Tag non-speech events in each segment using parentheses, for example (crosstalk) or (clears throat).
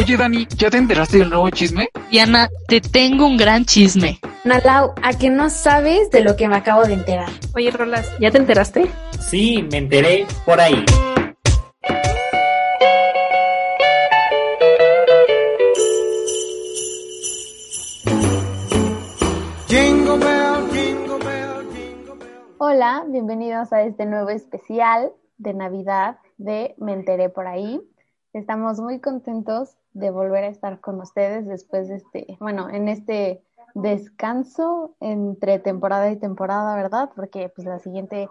Oye, Dani, ¿ya te enteraste del nuevo chisme? Diana, te tengo un gran chisme. Nalau, ¿a que no sabes de lo que me acabo de enterar? Oye, Rolas, ¿ya te enteraste? Sí, me enteré por ahí. Hola, bienvenidos a este nuevo especial de Navidad de Me enteré por ahí. Estamos muy contentos de volver a estar con ustedes después de este, bueno, en este descanso entre temporada y temporada, ¿verdad? Porque pues la siguiente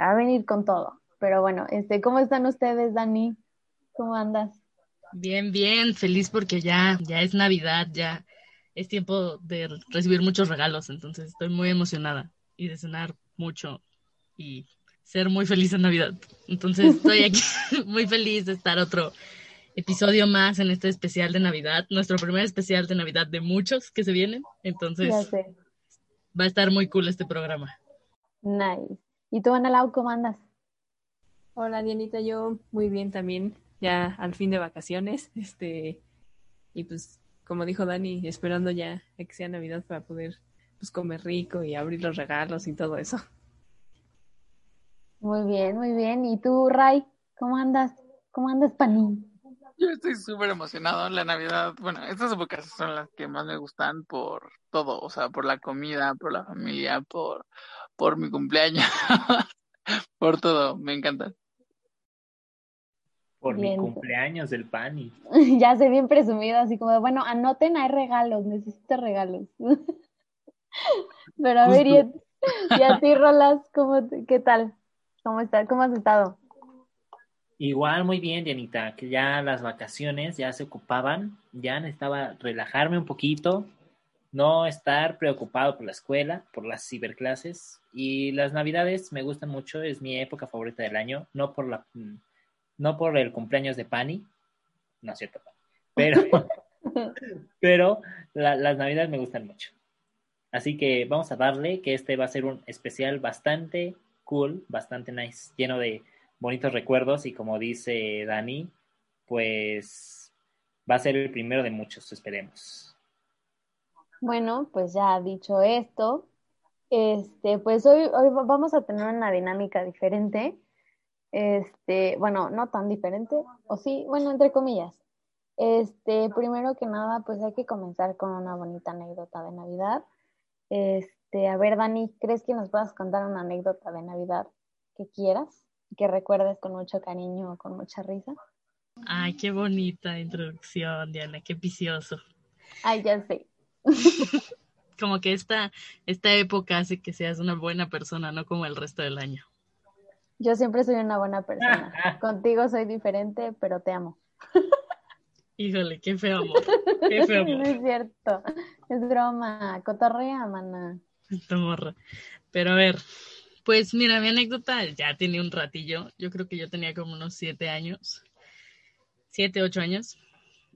va a venir con todo. Pero bueno, este, ¿cómo están ustedes, Dani? ¿Cómo andas? Bien, bien, feliz porque ya, ya es Navidad, ya es tiempo de recibir muchos regalos, entonces estoy muy emocionada y de cenar mucho y ser muy feliz en Navidad. Entonces estoy aquí (laughs) (laughs) muy feliz de estar otro episodio más en este especial de Navidad, nuestro primer especial de Navidad de muchos que se vienen. Entonces va a estar muy cool este programa. Nice. ¿Y tú, Ana Lau, cómo andas? Hola, Dianita, yo muy bien también, ya al fin de vacaciones, este, y pues, como dijo Dani, esperando ya a que sea Navidad para poder, pues, comer rico y abrir los regalos y todo eso. Muy bien, muy bien. ¿Y tú, Ray? ¿Cómo andas? ¿Cómo andas, Panín? Yo estoy súper emocionado. La Navidad, bueno, estas épocas son las que más me gustan por todo, o sea, por la comida, por la familia, por, por mi cumpleaños, (laughs) por todo, me encanta. Por mi cumpleaños del Pani. (laughs) ya sé bien presumido, así como, bueno, anoten, hay regalos, necesito regalos. (laughs) Pero a ver, y a, ti, Rolas, ¿cómo, ¿qué tal? ¿Cómo, estás? ¿Cómo has estado? Igual, muy bien, Dianita, que ya las vacaciones ya se ocupaban, ya necesitaba relajarme un poquito, no estar preocupado por la escuela, por las ciberclases y las navidades me gustan mucho, es mi época favorita del año, no por la no por el cumpleaños de Pani, no es cierto, pero (laughs) pero las navidades me gustan mucho. Así que vamos a darle que este va a ser un especial bastante cool, bastante nice, lleno de bonitos recuerdos y como dice Dani, pues va a ser el primero de muchos, esperemos. Bueno, pues ya dicho esto, este, pues hoy, hoy vamos a tener una dinámica diferente. Este, bueno, no tan diferente, o sí, bueno, entre comillas. Este, primero que nada, pues hay que comenzar con una bonita anécdota de Navidad. Este, a ver, Dani, ¿crees que nos puedas contar una anécdota de Navidad que quieras, que recuerdes con mucho cariño o con mucha risa? Ay, qué bonita introducción, Diana, qué vicioso. Ay, ya sé. (laughs) como que esta, esta época hace que seas una buena persona, no como el resto del año. Yo siempre soy una buena persona. (laughs) Contigo soy diferente, pero te amo. Híjole, qué feo amor. Qué feo (laughs) amor. No es cierto. Es broma. Cotorrea, mana. Esta morra. Pero a ver, pues mira, mi anécdota ya tiene un ratillo. Yo creo que yo tenía como unos siete años. Siete, ocho años.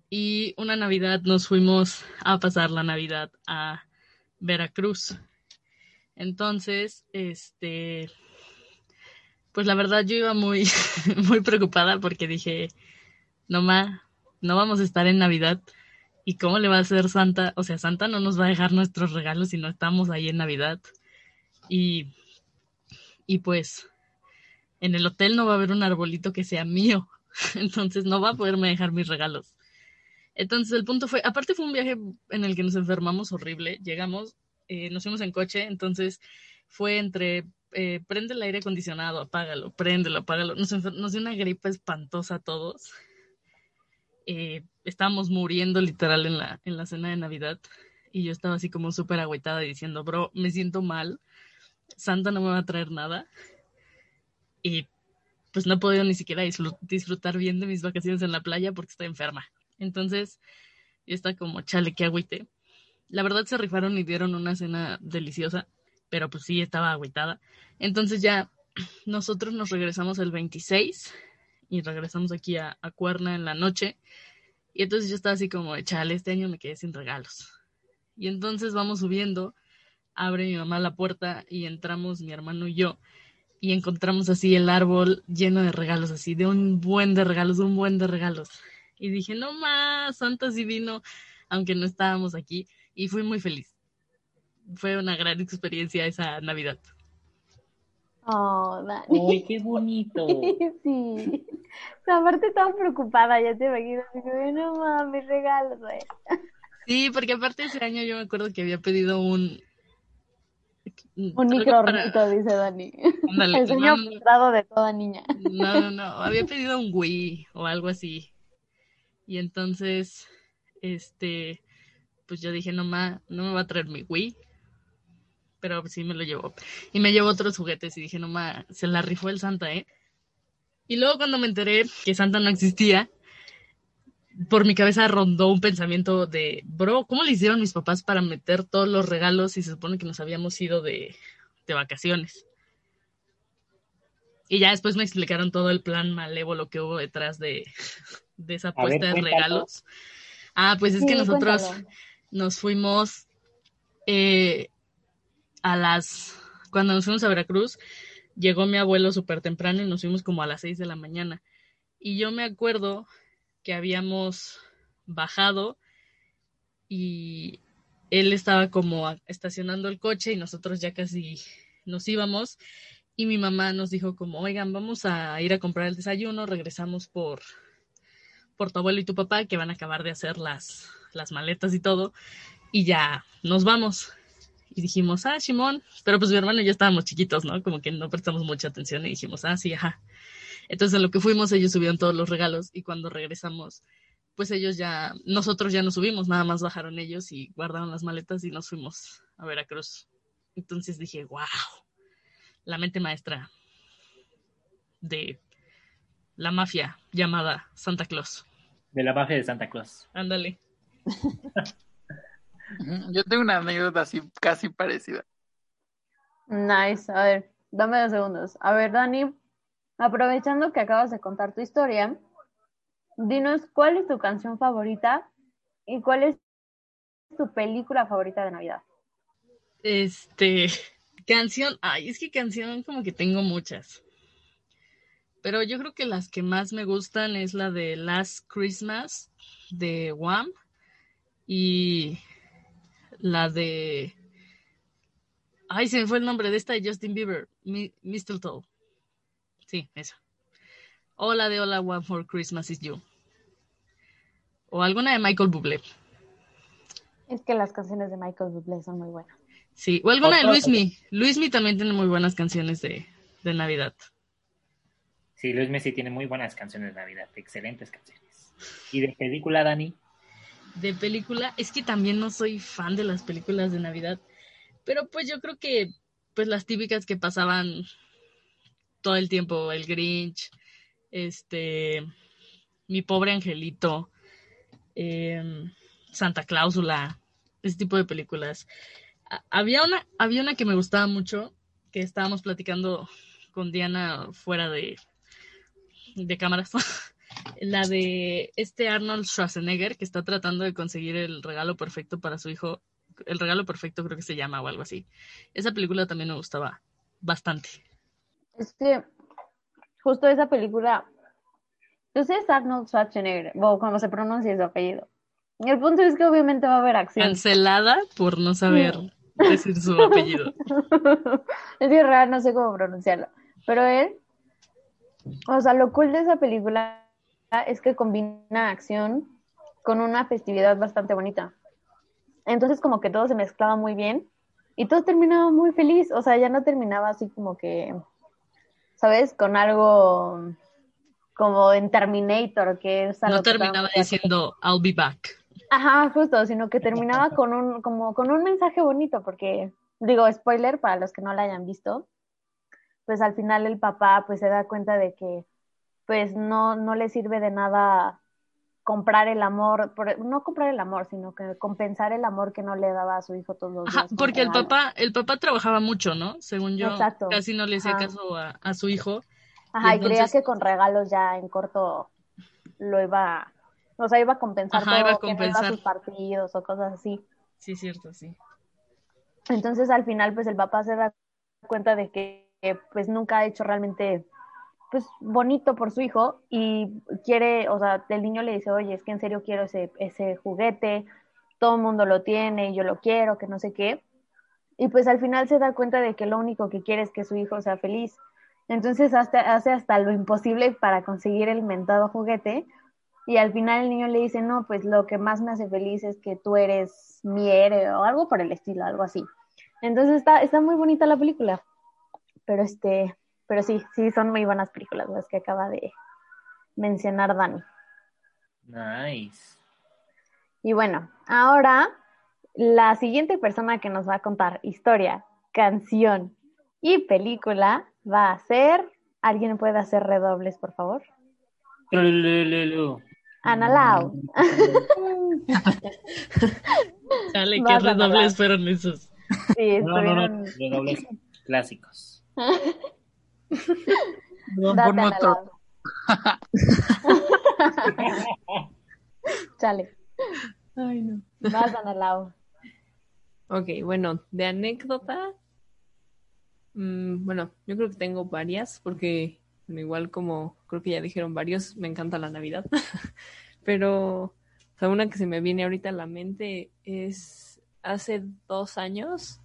Y una Navidad nos fuimos a pasar la Navidad a Veracruz. Entonces, este, pues la verdad yo iba muy, (laughs) muy preocupada porque dije, no ma, no vamos a estar en Navidad. ¿Y cómo le va a hacer Santa? O sea, Santa no nos va a dejar nuestros regalos si no estamos ahí en Navidad. Y, y pues, en el hotel no va a haber un arbolito que sea mío. (laughs) Entonces no va a poderme dejar mis regalos. Entonces el punto fue, aparte fue un viaje en el que nos enfermamos horrible. Llegamos, eh, nos fuimos en coche, entonces fue entre eh, prende el aire acondicionado, apágalo, préndelo, apágalo. Nos, nos dio una gripe espantosa a todos. Eh, estábamos muriendo literal en la, en la cena de Navidad y yo estaba así como súper agüitada diciendo, bro, me siento mal, Santa no me va a traer nada y pues no he podido ni siquiera disfrutar bien de mis vacaciones en la playa porque estoy enferma. Entonces, yo estaba como, chale, qué agüite. La verdad se rifaron y dieron una cena deliciosa, pero pues sí, estaba agüitada. Entonces ya nosotros nos regresamos el 26 y regresamos aquí a, a Cuerna en la noche. Y entonces yo estaba así como, chale, este año me quedé sin regalos. Y entonces vamos subiendo, abre mi mamá la puerta y entramos mi hermano y yo. Y encontramos así el árbol lleno de regalos, así de un buen de regalos, un buen de regalos. Y dije, no más, Santa sí vino, aunque no estábamos aquí. Y fui muy feliz. Fue una gran experiencia esa Navidad. Oh, Dani. Uy, qué bonito. (laughs) sí. Aparte estaba preocupada, ya te imaginas. Dije, no mames, regalos, güey. Sí, porque aparte ese año yo me acuerdo que había pedido un... Un creo que micro para- dice Dani. (laughs) El sueño no, de toda niña. No, no, no, (laughs) había pedido un Wii o algo así. Y entonces, este, pues yo dije, no, ma, no me va a traer mi Wii. Pero sí me lo llevó. Y me llevó otros juguetes y dije, no, ma, se la rifó el Santa, ¿eh? Y luego cuando me enteré que Santa no existía, por mi cabeza rondó un pensamiento de, bro, ¿cómo le hicieron mis papás para meter todos los regalos si se supone que nos habíamos ido de, de vacaciones? Y ya después me explicaron todo el plan malévolo que hubo detrás de, de esa ver, puesta de regalos. Ah, pues es que nosotros cuéntalo. nos fuimos eh, a las... Cuando nos fuimos a Veracruz, llegó mi abuelo súper temprano y nos fuimos como a las 6 de la mañana. Y yo me acuerdo que habíamos bajado y él estaba como estacionando el coche y nosotros ya casi nos íbamos y mi mamá nos dijo como, oigan, vamos a ir a comprar el desayuno, regresamos por, por tu abuelo y tu papá que van a acabar de hacer las, las maletas y todo y ya nos vamos. Y dijimos, ah, Simón, pero pues mi hermano y yo estábamos chiquitos, ¿no? Como que no prestamos mucha atención y dijimos, ah, sí, ajá. Entonces en lo que fuimos ellos subieron todos los regalos y cuando regresamos, pues ellos ya, nosotros ya nos subimos, nada más bajaron ellos y guardaron las maletas y nos fuimos a Veracruz. Entonces dije, wow, la mente maestra de la mafia llamada Santa Claus. De la mafia de Santa Claus. Ándale. Yo tengo una anécdota así casi parecida. Nice. A ver, dame dos segundos. A ver, Dani, aprovechando que acabas de contar tu historia, dinos cuál es tu canción favorita y cuál es tu película favorita de Navidad. Este, (laughs) canción, ay, es que canción como que tengo muchas. Pero yo creo que las que más me gustan es la de Last Christmas de Wham y la de Ay, se me fue el nombre de esta de Justin Bieber, Mi- Mistletoe. Sí, esa. O la de Hola One for Christmas is You. O alguna de Michael Bublé. Es que las canciones de Michael Bublé son muy buenas. Sí, o alguna de Luismi. Luismi también tiene muy buenas canciones de, de Navidad. Sí, Luis Messi tiene muy buenas canciones de Navidad, excelentes canciones. ¿Y de película, Dani? De película, es que también no soy fan de las películas de Navidad, pero pues yo creo que pues las típicas que pasaban todo el tiempo, El Grinch, este, Mi pobre angelito, em, Santa Cláusula, ese tipo de películas. Había una, había una que me gustaba mucho, que estábamos platicando con Diana fuera de, de cámaras. (laughs) La de este Arnold Schwarzenegger que está tratando de conseguir el regalo perfecto para su hijo. El regalo perfecto creo que se llama o algo así. Esa película también me gustaba bastante. Es que justo esa película, entonces es Arnold Schwarzenegger, o como se pronuncia su apellido. Y el punto es que obviamente va a haber acción. Cancelada por no saber decir su apellido. (laughs) es raro, no sé cómo pronunciarlo. Pero él, o sea, lo cool de esa película es que combina acción con una festividad bastante bonita. Entonces como que todo se mezclaba muy bien y todo terminaba muy feliz. O sea, ya no terminaba así como que, ¿sabes? Con algo como en Terminator, que es No que terminaba diciendo I'll be back. Ajá, justo, sino que terminaba con un, como con un mensaje bonito, porque, digo, spoiler para los que no la hayan visto, pues al final el papá pues se da cuenta de que pues no, no le sirve de nada comprar el amor, por- no comprar el amor, sino que compensar el amor que no le daba a su hijo todos los días. Ajá, porque el papá, el papá trabajaba mucho, ¿no? Según yo, Exacto. casi no le hacía Ajá. caso a, a su hijo. Ajá, y y creía entonces- que con regalos ya en corto lo iba, o sea, iba a compensar Ajá, todo, iba a que no iba compensar. sus partidos o cosas así. Sí, cierto, sí. Entonces al final pues el papá se da cuenta de que, que, pues nunca ha hecho realmente pues bonito por su hijo y quiere, o sea, el niño le dice, oye, es que en serio quiero ese, ese juguete, todo el mundo lo tiene y yo lo quiero, que no sé qué. Y pues al final se da cuenta de que lo único que quiere es que su hijo sea feliz. Entonces hace, hace hasta lo imposible para conseguir el mentado juguete. Y al final el niño le dice, no, pues lo que más me hace feliz es que tú eres mi héroe o algo por el estilo, algo así. Entonces está, está muy bonita la película. Pero este, pero sí, sí son muy buenas películas las que acaba de mencionar Dani. Nice. Y bueno, ahora la siguiente persona que nos va a contar historia, canción y película va a ser. ¿Alguien puede hacer redobles, por favor? Ana Lau. (laughs) Dale, ¿qué redobles fueron esos? Sí, No, no, no, redobles clásicos. (laughs) Date, nuestro- Lau. Chale. Ay, no. Vas, Lau. Ok, bueno, de anécdota, mm, bueno, yo creo que tengo varias, porque igual como creo que ya dijeron varios, me encanta la Navidad. (laughs) Pero, o sea, una que se me viene ahorita a la mente es hace dos años.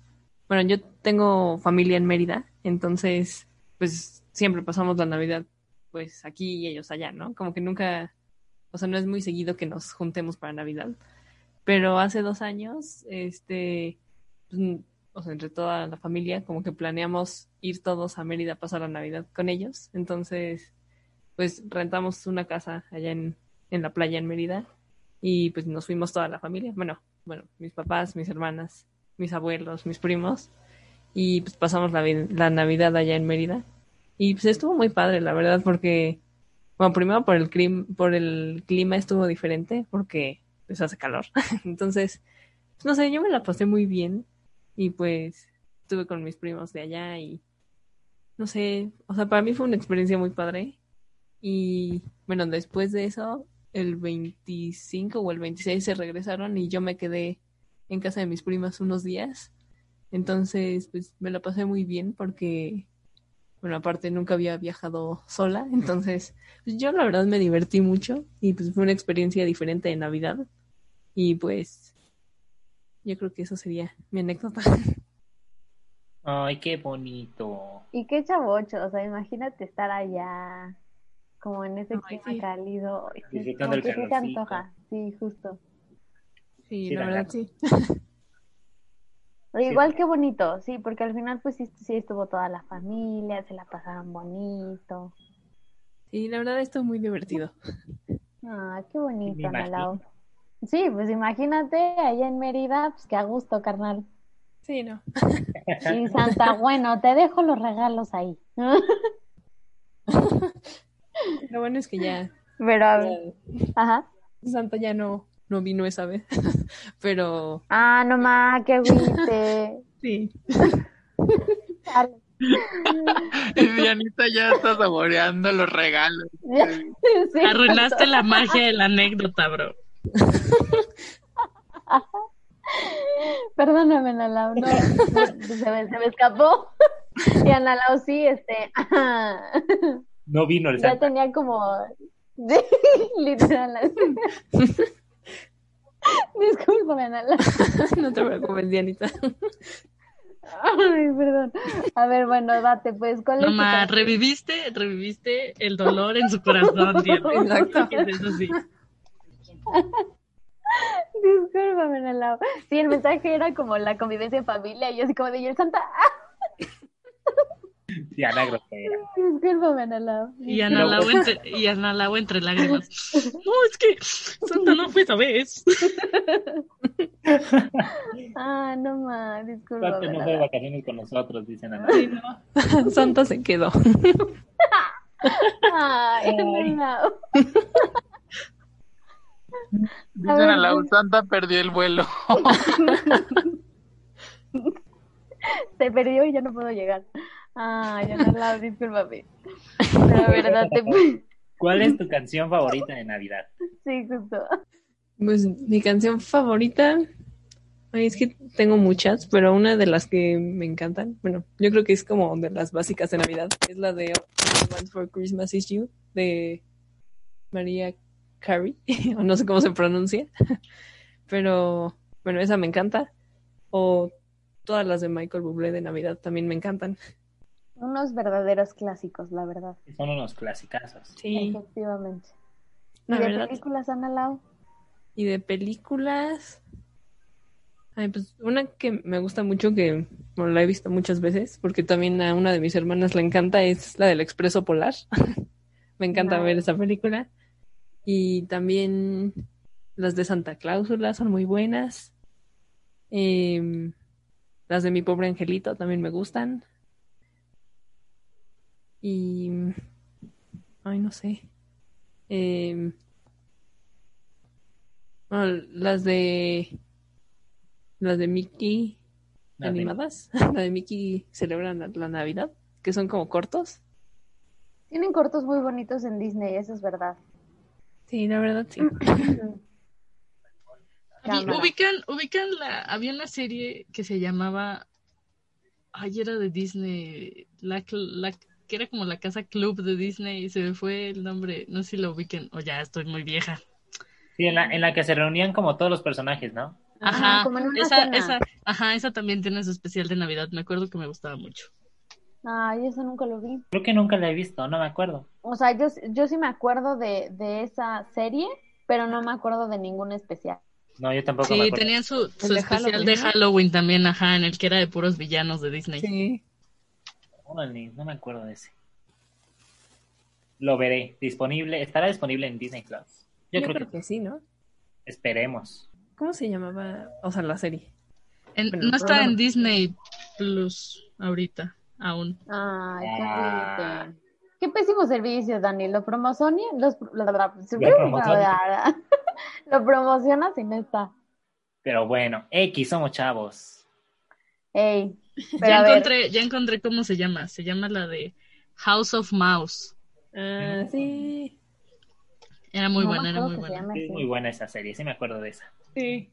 Bueno, yo tengo familia en Mérida, entonces, pues siempre pasamos la Navidad, pues aquí y ellos allá, ¿no? Como que nunca, o sea, no es muy seguido que nos juntemos para Navidad. Pero hace dos años, este, pues, o sea, entre toda la familia, como que planeamos ir todos a Mérida a pasar la Navidad con ellos. Entonces, pues rentamos una casa allá en, en la playa en Mérida y pues nos fuimos toda la familia. Bueno, bueno, mis papás, mis hermanas, mis abuelos, mis primos y pues pasamos la, vi- la Navidad allá en Mérida. Y pues estuvo muy padre, la verdad, porque, bueno, primero por el, clim- por el clima estuvo diferente, porque pues hace calor. (laughs) Entonces, pues, no sé, yo me la pasé muy bien y pues estuve con mis primos de allá y no sé, o sea, para mí fue una experiencia muy padre. Y bueno, después de eso, el 25 o el 26 se regresaron y yo me quedé en casa de mis primas unos días. Entonces, pues me la pasé muy bien porque, bueno, aparte nunca había viajado sola. Entonces, pues, yo la verdad me divertí mucho y pues fue una experiencia diferente de Navidad. Y pues, yo creo que eso sería mi anécdota. (laughs) Ay, qué bonito. Y qué chavocho, o sea, imagínate estar allá, como en ese Ay, clima sí. cálido. sí, Disfrutando como el que sí te calorcito. antoja, sí, justo. Sí, Sí, la la verdad verdad. sí. (laughs) Igual que bonito, sí, porque al final pues sí, sí estuvo toda la familia, se la pasaron bonito. Sí, la verdad estuvo muy divertido. (laughs) Ah, qué bonito, Me Ana imagino. Lau. Sí, pues imagínate allá en Mérida, pues que a gusto, carnal. Sí, no. Y Santa, (laughs) bueno, te dejo los regalos ahí. Lo bueno es que ya, Pero, a ver, ajá. Santa ya no, no vino esa vez. (laughs) Pero Ah, no más, qué agüite. (laughs) sí. Y Dianita ya está saboreando los regalos. Sí, Arruinaste la magia de la anécdota, bro. (laughs) Perdóname, Ana Lau, no, se me, se me escapó. Y Ana Lau sí, este, No vino el ya Santa. tenía como, sí, literal. (laughs) Discúlpame, Ana Lau. (laughs) No te preocupes, Dianita. Ay, perdón. A ver, bueno, date, pues, ¿cuál es Nomás, canción? reviviste, reviviste el dolor en su corazón, Diana. Exacto. (laughs) Eso sí. Discúlpame. Sí, el mensaje era como la convivencia en familia y yo así como de, ¿y el Santa? (laughs) ¡Ah! Diana grosera. Discúlpame, Ana Lau. Y Ana Lau entre, y Ana Lau entre (laughs) lágrimas. No, es que Santa no fue esa vez. (laughs) Ah, no más, discúlpame. Santa no Ana fue de vacaciones con nosotros, dicen Ana. Sí, no. Santa se quedó. Ay, Ana. Dicen a la. Santa perdió el vuelo. Se perdió y ya no puedo llegar. Ay, Ana Lau, discúlpame. (laughs) Pero a ver, date, pues. ¿Cuál es tu canción favorita de Navidad? Sí, justo. Pues mi canción favorita, Ay, es que tengo muchas, pero una de las que me encantan, bueno, yo creo que es como de las básicas de Navidad, es la de All I Want for Christmas is You, de María Carey, (laughs) o no sé cómo se pronuncia, (laughs) pero bueno, esa me encanta. O todas las de Michael Bublé de Navidad también me encantan. Unos verdaderos clásicos, la verdad. Son unos clasicazos. Sí, Efectivamente. ¿Y de verdad. películas, Ana Lau? Y de películas. Ay, pues una que me gusta mucho, que bueno, la he visto muchas veces, porque también a una de mis hermanas le encanta, es la del Expreso Polar. (laughs) me encanta ver esa película. Y también las de Santa Cláusula son muy buenas. Em, las de Mi Pobre Angelito también me gustan. Y. Ay, no sé. Em, bueno, las de. Las de Mickey La de- animadas. (laughs) La de Mickey celebran la, la Navidad, que son como cortos. Tienen cortos muy bonitos en Disney, eso es verdad. Sí, la verdad, sí. (coughs) Ubican, ubican la, había una serie que se llamaba, ay, era de Disney, la, la, que era como la casa club de Disney y se me fue el nombre, no sé si lo ubiquen, o ya estoy muy vieja. Sí, en la, en la que se reunían como todos los personajes, ¿no? Ajá, Ajá, como en una esa, cena. esa, ajá, esa también tiene su especial de Navidad, me acuerdo que me gustaba mucho. Ay, eso nunca lo vi. Creo que nunca la he visto, no me acuerdo. O sea, yo, yo sí me acuerdo de, de esa serie, pero no me acuerdo de ningún especial. No, yo tampoco me Sí, acuerdo. tenían su, su especial Halloween, de. Halloween también, ajá, en el que era de puros villanos de Disney. Sí. Órale, no me acuerdo de ese. Lo veré. Disponible, estará disponible en Disney Plus. Yo, Yo creo, creo que, que sí, ¿no? esperemos. ¿Cómo se llamaba? O sea, la serie. Bueno, no está programa. en Disney Plus ahorita, aún. Ay, qué Ah. triste. Qué pésimo servicio, Dani. Lo promociona, los, la- la- la- promociona. (laughs) lo promocionas y no está. Pero bueno, X, somos chavos. Ey, (laughs) Ya encontré, ya encontré cómo se llama. Se llama la de House of Mouse. Ah, sí. Era muy no buena, era muy buena. llame Es así. muy buena esa serie, sí me acuerdo de esa. Sí.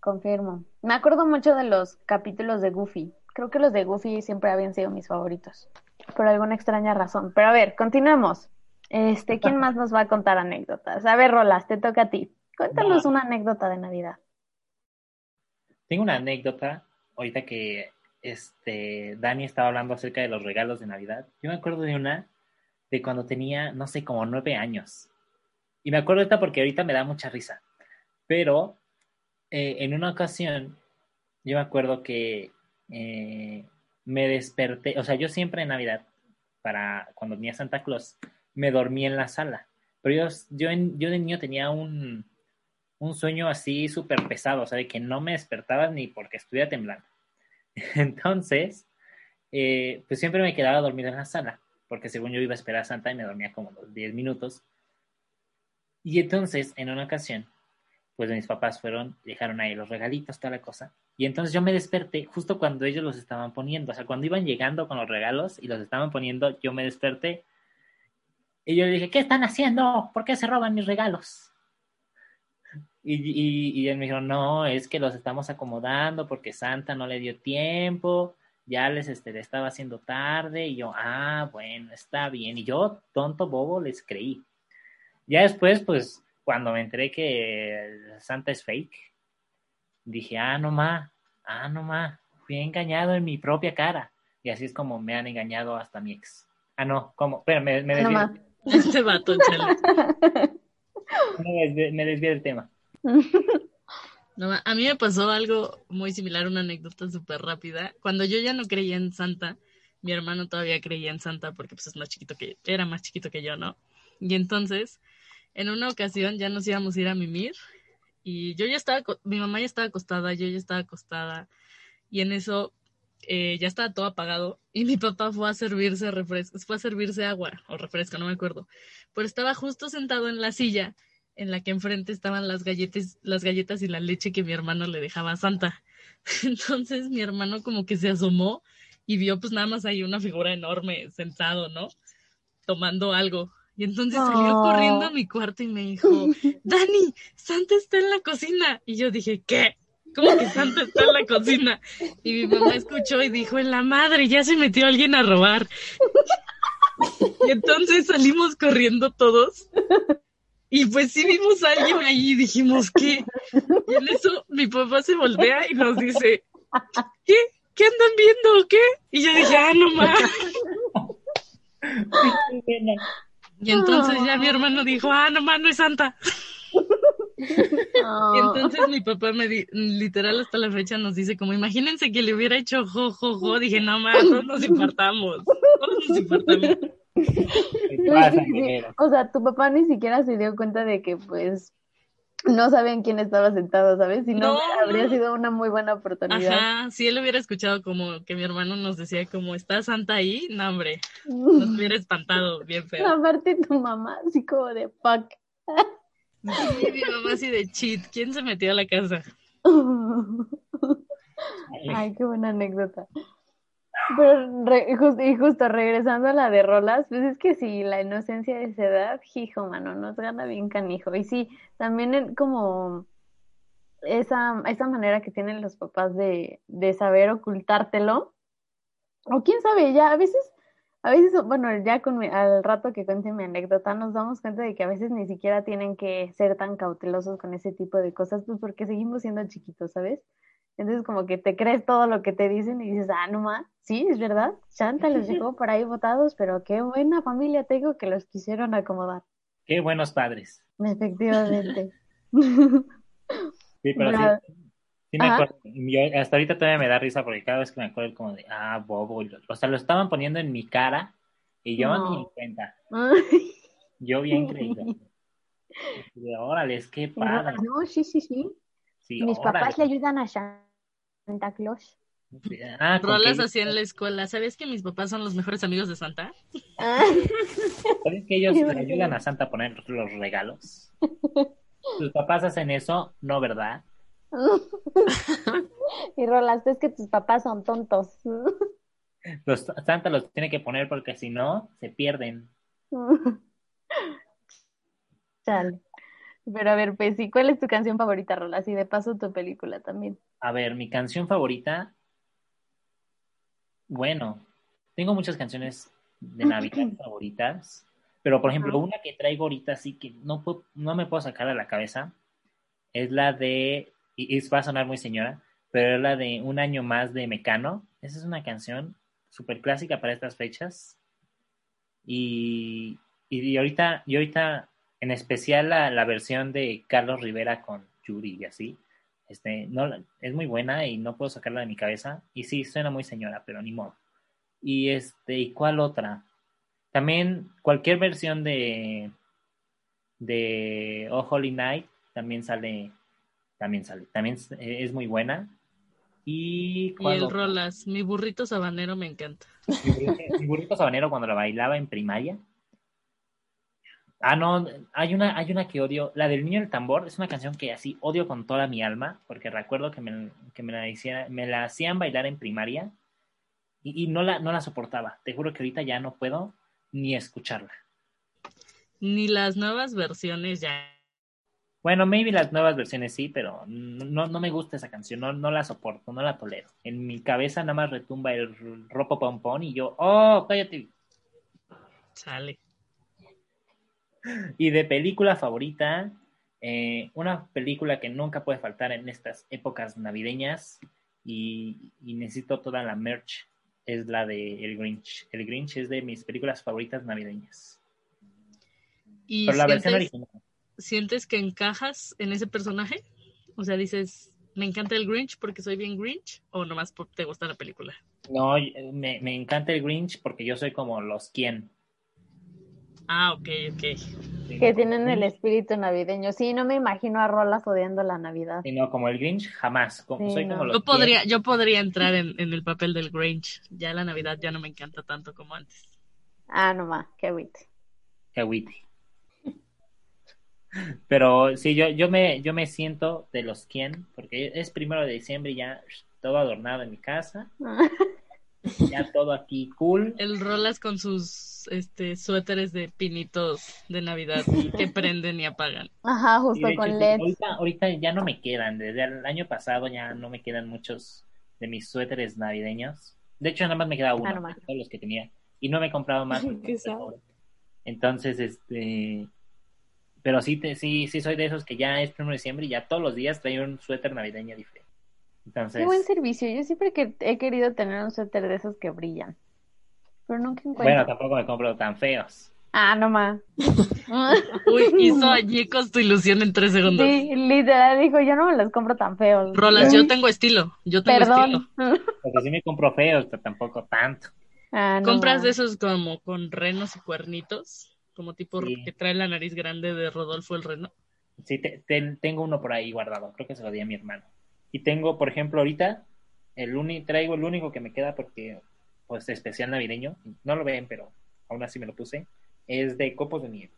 Confirmo. Me acuerdo mucho de los capítulos de Goofy. Creo que los de Goofy siempre habían sido mis favoritos. Por alguna extraña razón. Pero a ver, continuemos. Este, ¿quién más nos va a contar anécdotas? A ver, Rolas, te toca a ti. Cuéntanos una anécdota de Navidad. Tengo una anécdota, ahorita que este Dani estaba hablando acerca de los regalos de Navidad. Yo me acuerdo de una de cuando tenía, no sé, como nueve años. Y me acuerdo esta porque ahorita me da mucha risa. Pero eh, en una ocasión, yo me acuerdo que eh, me desperté, o sea, yo siempre en Navidad, para cuando tenía Santa Claus, me dormí en la sala. Pero yo, yo, yo de niño tenía un, un sueño así súper pesado, o sea, de que no me despertaba ni porque estuviera temblando. (laughs) Entonces, eh, pues siempre me quedaba dormido en la sala, porque según yo iba a esperar a Santa y me dormía como los 10 minutos. Y entonces, en una ocasión, pues mis papás fueron, dejaron ahí los regalitos, toda la cosa. Y entonces yo me desperté justo cuando ellos los estaban poniendo, o sea, cuando iban llegando con los regalos y los estaban poniendo, yo me desperté. Y yo le dije, ¿qué están haciendo? ¿Por qué se roban mis regalos? Y, y, y él me dijo, no, es que los estamos acomodando porque Santa no le dio tiempo, ya les este, le estaba haciendo tarde. Y yo, ah, bueno, está bien. Y yo, tonto bobo, les creí. Ya después, pues, cuando me enteré que Santa es fake, dije, ah, no ma, ah, no ma, fui engañado en mi propia cara. Y así es como me han engañado hasta mi ex. Ah, no, ¿cómo? Pero me, me No desvié, más. (laughs) Este (laughs) me desvié del tema. A mí me pasó algo muy similar, una anécdota súper rápida. Cuando yo ya no creía en Santa, mi hermano todavía creía en Santa porque pues es más chiquito que, era más chiquito que yo, ¿no? Y entonces, en una ocasión ya nos íbamos a ir a mimir y yo ya estaba, mi mamá ya estaba acostada, yo ya estaba acostada y en eso eh, ya estaba todo apagado y mi papá fue a servirse refresco, fue a servirse agua o refresco, no me acuerdo, pero estaba justo sentado en la silla en la que enfrente estaban las galletas, las galletas y la leche que mi hermano le dejaba a Santa. (laughs) Entonces mi hermano como que se asomó y vio pues nada más ahí una figura enorme sentado, ¿no? Tomando algo. Y entonces salió Oh. corriendo a mi cuarto y me dijo, (laughs) Dani, Santa está en la cocina. Y yo dije, ¿qué? como que Santa está en la cocina. Y mi mamá escuchó y dijo, en la madre, ya se metió alguien a robar. (laughs) Y entonces salimos corriendo todos. Y pues sí vimos a alguien ahí y dijimos, ¿qué? Y en eso mi papá se voltea y nos dice, ¿qué? ¿Qué andan viendo o qué? Y yo dije, ah, no más. Y entonces ya mi hermano dijo, ah, no más, no es Santa. Y entonces mi papá me di, literal hasta la fecha nos dice como imagínense que le hubiera hecho jo jo jo, dije no más, no nos importamos, no nos importamos. ¿Qué pasa, ingeniero? O sea, tu papá ni siquiera se dio cuenta de que, pues, no sabían quién estaba sentado, ¿sabes? Si no, No, habría no. sido una muy buena oportunidad. Ajá, si él hubiera escuchado como que mi hermano nos decía como está Santa ahí, no hombre, (laughs) nos hubiera espantado bien feo. Aparte tu mamá, así como de fuck. Sí, mi mamá así de cheat, ¿quién se metió a la casa? (laughs) Ay, qué buena anécdota. Pero, y justo regresando a la de rolas, pues es que sí, la inocencia de esa edad, hijo, mano, nos gana bien canijo. Y sí, también como esa, esa manera que tienen los papás de, de saber ocultártelo, o quién sabe, ya a veces, a veces, bueno, ya con mi- al rato que cuente mi anécdota, nos damos cuenta de que a veces ni siquiera tienen que ser tan cautelosos con ese tipo de cosas, pues porque seguimos siendo chiquitos, ¿sabes? Entonces como que te crees todo lo que te dicen y dices, ah, no más, sí, es verdad, Santa los dejó por ahí botados, pero qué buena familia tengo que los quisieron acomodar. Qué buenos padres. Efectivamente. (laughs) Sí, pero sí, sí me acuerdo. Yo hasta ahorita todavía me da risa porque cada vez que me acuerdo como de, ah, bobo. O sea, lo estaban poniendo en mi cara y yo No. ni en cuenta. (laughs) Yo bien creído. (laughs) Y órale, es que padre. No, sí, sí, sí. Sí, Mis órale. papás le ayudan a Santa Claus. Ah, Rolas así en la escuela. ¿Sabes que mis papás son los mejores amigos de Santa? Ah, (laughs) ¿Sabes que ellos le ayudan a Santa a poner los regalos? Tus papás hacen eso, no, ¿verdad? (laughs) y Rolas, es que tus papás son tontos. Los, Santa los tiene que poner porque si no, se pierden. (laughs) Chale. Pero a ver, pues ¿cuál es tu canción favorita, Rolas? Y de paso tu película también. A ver, mi canción favorita. Bueno, tengo muchas canciones de Navidad favoritas, pero por ejemplo, Ajá. una que traigo ahorita sí que no, puedo- no me puedo sacar a la cabeza es la de, y, y va a sonar muy señora, pero es la de Un año más de Mecano. Esa es una canción súper clásica para estas fechas. Y, y ahorita, y ahorita, en especial la, la versión de Carlos Rivera con Yuri y así, este, no, es muy buena y no puedo sacarla de mi cabeza. Y sí, suena muy señora, pero ni modo. Y este, ¿y cuál otra? También cualquier versión de de Oh Holy Night también sale, también sale, también es, muy buena. Y el? Rolas. Mi burrito sabanero me encanta. Mi burrito, mi burrito sabanero cuando la bailaba en primaria. Ah, no, hay una, hay una que odio, la del niño del tambor, es una canción que así odio con toda mi alma, porque recuerdo que me, que me la hiciera, me la hacían bailar en primaria y, y no la, no la soportaba. Te juro que ahorita ya no puedo ni escucharla. Ni las nuevas versiones ya. Bueno, maybe las nuevas versiones sí, pero no, no me gusta esa canción, no, no la soporto, no la tolero. En mi cabeza nada más retumba el ropo pompón y yo, oh, cállate. Sale. (laughs) Y de película favorita, eh, una película que nunca puede faltar en estas épocas navideñas y, y necesito toda la merch es la de El Grinch. El Grinch es de mis películas favoritas navideñas. ¿Y Pero la versión sientes, original. sientes que encajas en ese personaje? O sea, dices, me encanta el Grinch porque soy bien Grinch o nomás te gusta la película. No, me, me encanta el Grinch porque yo soy como los quien. Ah, ok, ok. Que tienen el espíritu navideño. Sí, no me imagino a Rolas odiando la Navidad. Y no, como el Grinch, jamás. Como, Sí, soy no. como los Yo podría, yo podría entrar en, en el papel del Grinch. Ya la Navidad ya no me encanta tanto como antes. Ah, no más, qué agüite. Qué agüite. Pero sí, yo, yo, me, yo me siento de los quien, porque es primero de diciembre y ya todo adornado en mi casa. (laughs) Ya todo aquí cool. El Rolas con sus este suéteres de pinitos de Navidad que prenden y apagan. Ajá, justo hecho, con LED. ahorita, ahorita ya no me quedan. Desde el año pasado ya no me quedan muchos de mis suéteres navideños. De hecho, nada más me queda uno, Ah, no más. de todos los que tenía. Y no me he comprado más. Entonces, este. Pero sí, te, sí, sí soy de esos que ya es 1 de diciembre y ya todos los días traigo un suéter navideño diferente. Entonces, Qué buen servicio. Yo siempre que he querido tener un suéter de esos que brillan. Pero nunca encuentro. bueno, tampoco me compro tan feos. Ah, no más. (laughs) Uy, hizo añicos tu ilusión en tres segundos. Sí, literal dijo, yo no me los compro tan feos. Rolas, yo tengo estilo. Yo tengo estilo. Perdón. (laughs) Porque sí me compro feos, pero tampoco tanto. Ah, no ¿Compras más. de esos como con renos y cuernitos? Como tipo Sí. que trae la nariz grande de Rodolfo el reno. Sí, te- te- tengo uno por ahí guardado. Creo que se lo di a mi hermano. Y tengo, por ejemplo, ahorita, el uni, traigo el único que me queda porque, pues, especial navideño. No lo ven, pero aún así me lo puse. Es de copos de nieve.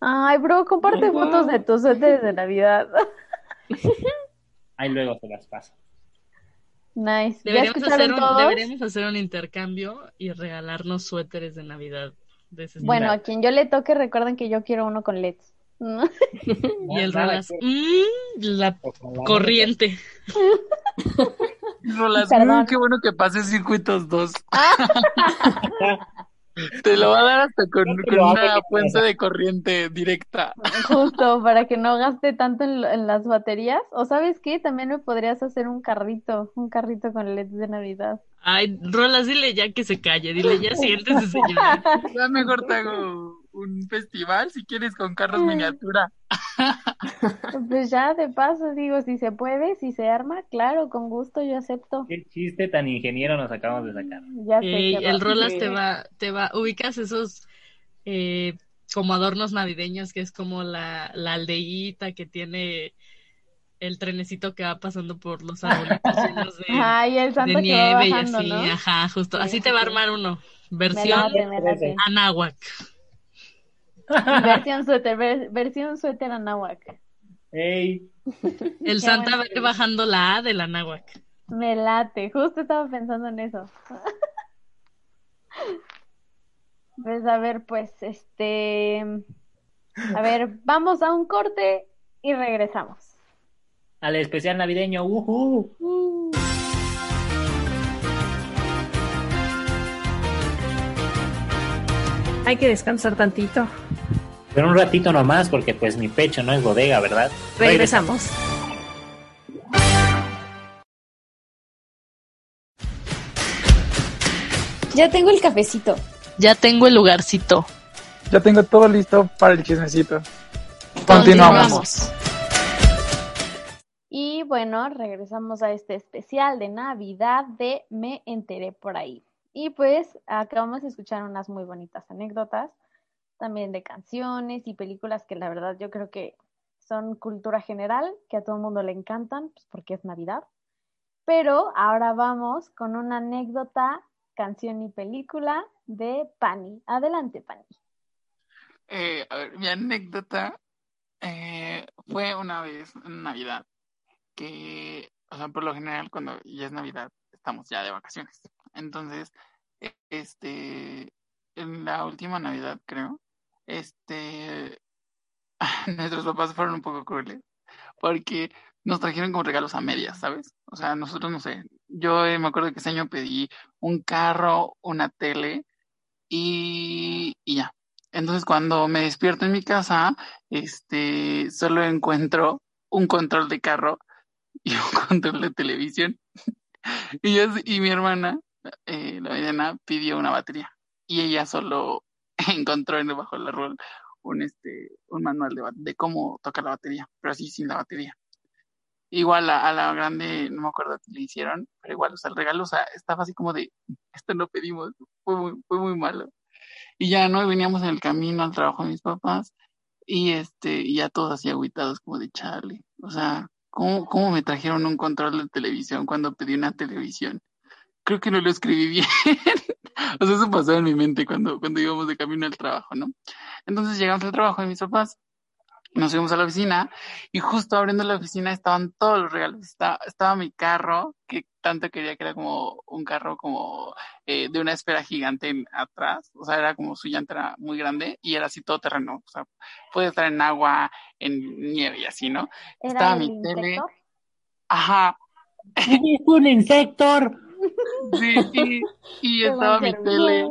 Ay, bro, comparte fotos wow. de tus suéteres de Navidad. (laughs) Ahí luego se las paso. Nice. ¿Ya Deberíamos hacer, un, deberíamos hacer un intercambio y regalarnos suéteres de Navidad. De ese Bueno, a quien yo le toque, recuerden que yo quiero uno con LEDs. Y el Rolas, que- (laughs) mm, la corriente. Rolas, Perdón. mm, qué bueno que pases circuitos 2. no- (laughs) Te lo va a dar hasta con, una fuente de corriente directa. Justo, para que no gaste tanto en, en las baterías. O sabes qué, también me podrías hacer un carrito, un carrito con LEDs de Navidad. Ay, Rolas, dile ya que se calle. Dile, ya siéntese, señora. Ya mejor te hago un festival si quieres con carros miniatura. (laughs) Pues ya, de paso, digo, si se puede, si se arma, claro, con gusto yo acepto. Qué chiste tan ingeniero nos acabamos de sacar. Ya sé Ey, que el. Rolas te va, te va, ubicas esos eh, como adornos navideños que es como la, la aldeíta que tiene el trenecito que va pasando por los arbolitos (laughs) llenos de, Ay, el de santo que va nieve y así, ¿no? ajá, justo. Sí, Así sí, te va a armar uno. Me Versión late, me late. Anáhuac. Versión suéter, ver- versión suéter anáhuac. Ey, El Santa va ir bajando la A del Anáhuac. Me late, justo estaba pensando en eso. Pues a ver, pues, este, a ver, vamos a un corte y regresamos. al especial navideño. ujú. Hay que descansar tantito. Pero un ratito nomás, porque pues mi pecho no es bodega, ¿verdad? Regresamos. Ya tengo el cafecito. Ya tengo el lugarcito. Ya tengo todo listo para el chismecito. Continuamos. Y bueno, regresamos a este especial de Navidad de Me enteré por ahí. Y pues acabamos de escuchar unas muy bonitas anécdotas, también de canciones y películas que la verdad yo creo que son cultura general, que a todo el mundo le encantan, pues porque es Navidad. Pero ahora vamos con una anécdota, canción y película de Pani. Adelante, Pani. Eh, a ver, mi anécdota eh, fue una vez en Navidad que, o sea, por lo general cuando ya es Navidad estamos ya de vacaciones. Entonces, este, en la última Navidad creo, este, (laughs) nuestros papás fueron un poco crueles porque nos trajeron como regalos a medias, ¿sabes? O sea, nosotros no sé, yo eh, me acuerdo que ese año pedí un carro, una tele y, y ya. Entonces, cuando me despierto en mi casa, este, solo encuentro un control de carro (laughs) y un control de televisión. (laughs) Y, y mi hermana, eh, la mediana, pidió una batería. Y ella solo (laughs) encontró en debajo del árbol un, este, un manual de, de cómo tocar la batería, pero así sin la batería. Igual a, a la grande, no me acuerdo qué le hicieron, pero igual, o sea, el regalo, o sea, estaba así como de, (laughs) esto no pedimos, fue muy, fue muy malo. Y ya, ¿no? Veníamos en el camino al trabajo de mis papás y este, y ya todos así agüitados como de Charlie. O sea, ¿cómo, cómo me trajeron un control de televisión cuando pedí una televisión? Creo que no lo escribí bien. (laughs) o sea, eso pasó en mi mente cuando, cuando íbamos de camino al trabajo, ¿no? Entonces llegamos al trabajo de mis papás nos fuimos a la oficina y justo abriendo la oficina estaban todos los regalos. Estaba, estaba mi carro, que tanto quería que era como un carro como eh, de una esfera gigante en- atrás. O sea, era como su llanta era muy grande y era así todo terreno. O sea, puede estar en agua, en nieve y así, ¿no? Estaba ¿Era el mi tele. Ajá, ¡Es un insector! Sí, y, (laughs) y estaba mi tele.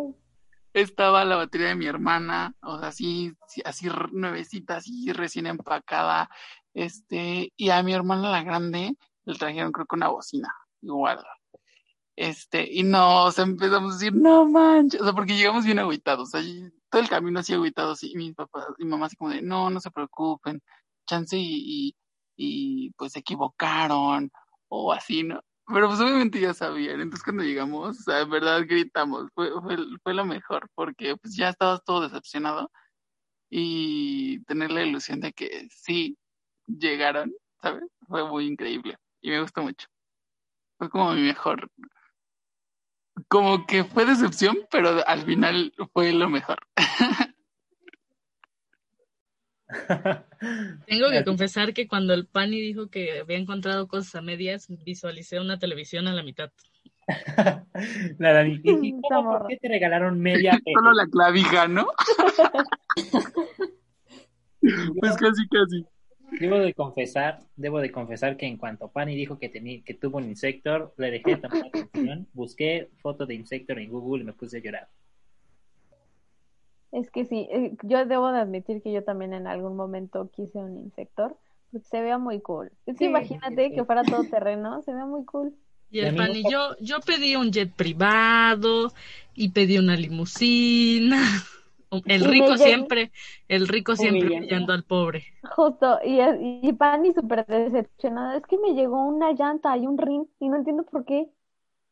estaba la batería de mi hermana, o sea, así, sí, así nuevecita, así recién empacada, este, y a mi hermana la grande le trajeron creo que una bocina, igual, este, y nos empezamos a decir, no manches, o sea, porque llegamos bien agüitados, o sea, todo el camino así agüitados, y mis papás, y mamá así como de, no, no se preocupen, chance y, y, y pues se equivocaron, o así, ¿no? Pero pues obviamente ya sabían, entonces cuando llegamos, o sea, en verdad gritamos, fue, fue, fue lo mejor, porque pues ya estabas todo decepcionado y tener la ilusión de que sí llegaron, ¿sabes? Fue muy increíble y me gustó mucho. Fue como mi mejor, como que fue decepción, pero al final fue lo mejor. (laughs) (laughs) Tengo que confesar que cuando el Pani dijo que había encontrado cosas a medias, visualicé una televisión a la mitad. (laughs) La Dani, ¿y- Esta cómo, ¿por qué te regalaron media? (laughs) Solo la clavija, ¿no? Pues casi, casi. Debo de confesar, debo de confesar que en cuanto Pani dijo que tenía, que tuvo un Insector, le dejé de tomar atención, busqué foto de Insector en Google y me puse a llorar. Es que sí, eh, yo debo de admitir que yo también en algún momento quise un insector, porque se veía muy cool. Es que Sí, imagínate sí. que fuera todo terreno, se veía muy cool. Y Y el Pani, no- yo, yo pedí un jet privado y pedí una limusina. (laughs) El Y rico siempre, el rico siempre Humillante. pillando al pobre. Justo, y, y Pani súper decepcionada, es que me llegó una llanta y un ring, y no entiendo por qué.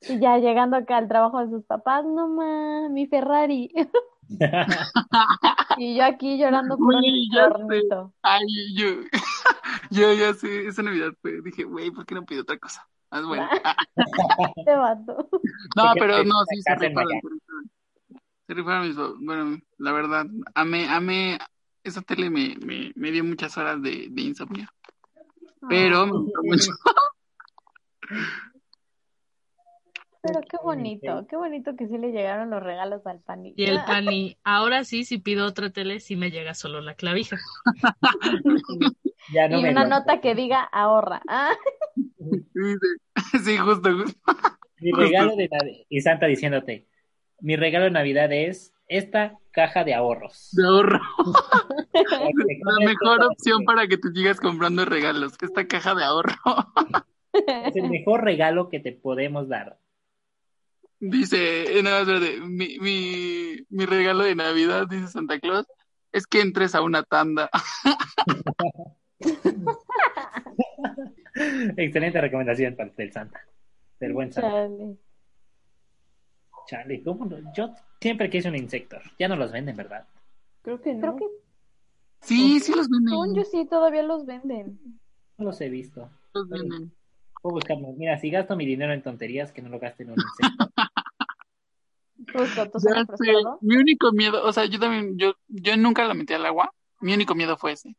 Y ya llegando acá al trabajo de sus papás, no ma, mi Ferrari. (laughs) (laughs) Y yo aquí llorando por un hornito. Ay, yo, (laughs) yo ya sé, esa Navidad fue, dije, güey, ¿por qué no pido otra cosa? Más bueno. Ah, (laughs) Este vato. no, Te pero no, sí, se rifaron, se rifaron. Se bueno, la verdad, amé, amé, esa tele me, me, me dio muchas horas de, de insomnio, pero me gustó mucho. Pero qué bonito, qué bonito que sí le llegaron los regalos al Pani. Y el Pani, ahora sí, si pido otra tele, sí me llega solo la clavija. (laughs) Ya no y me una nota que diga ahorra. Ah, Sí, (laughs) justo, justo. Mi regalo de Navidad, y Santa diciéndote, mi regalo de Navidad es esta caja de ahorros. De ahorro. (laughs) La mejor opción para que te sigas comprando regalos, esta caja de ahorro. Es el mejor regalo que te podemos dar. Dice, eh, nada más verde, mi, mi, mi regalo de Navidad, dice Santa Claus, es que entres a una tanda. (laughs) Excelente recomendación para del Santa. Del buen Santa. chale. Chale, ¿cómo no? Yo siempre quise un Insector. Ya no los venden, ¿verdad? Creo que no. Creo que Sí, sí los según yo venden. sí todavía los venden. No los he visto. Los venden. Puedo buscarlo. Mira, si gasto mi dinero en tonterías, que no lo gaste en un Insector. (laughs) Ya sé, mi único miedo, o sea, yo también, yo, yo nunca la metí al agua, mi único miedo fue ese.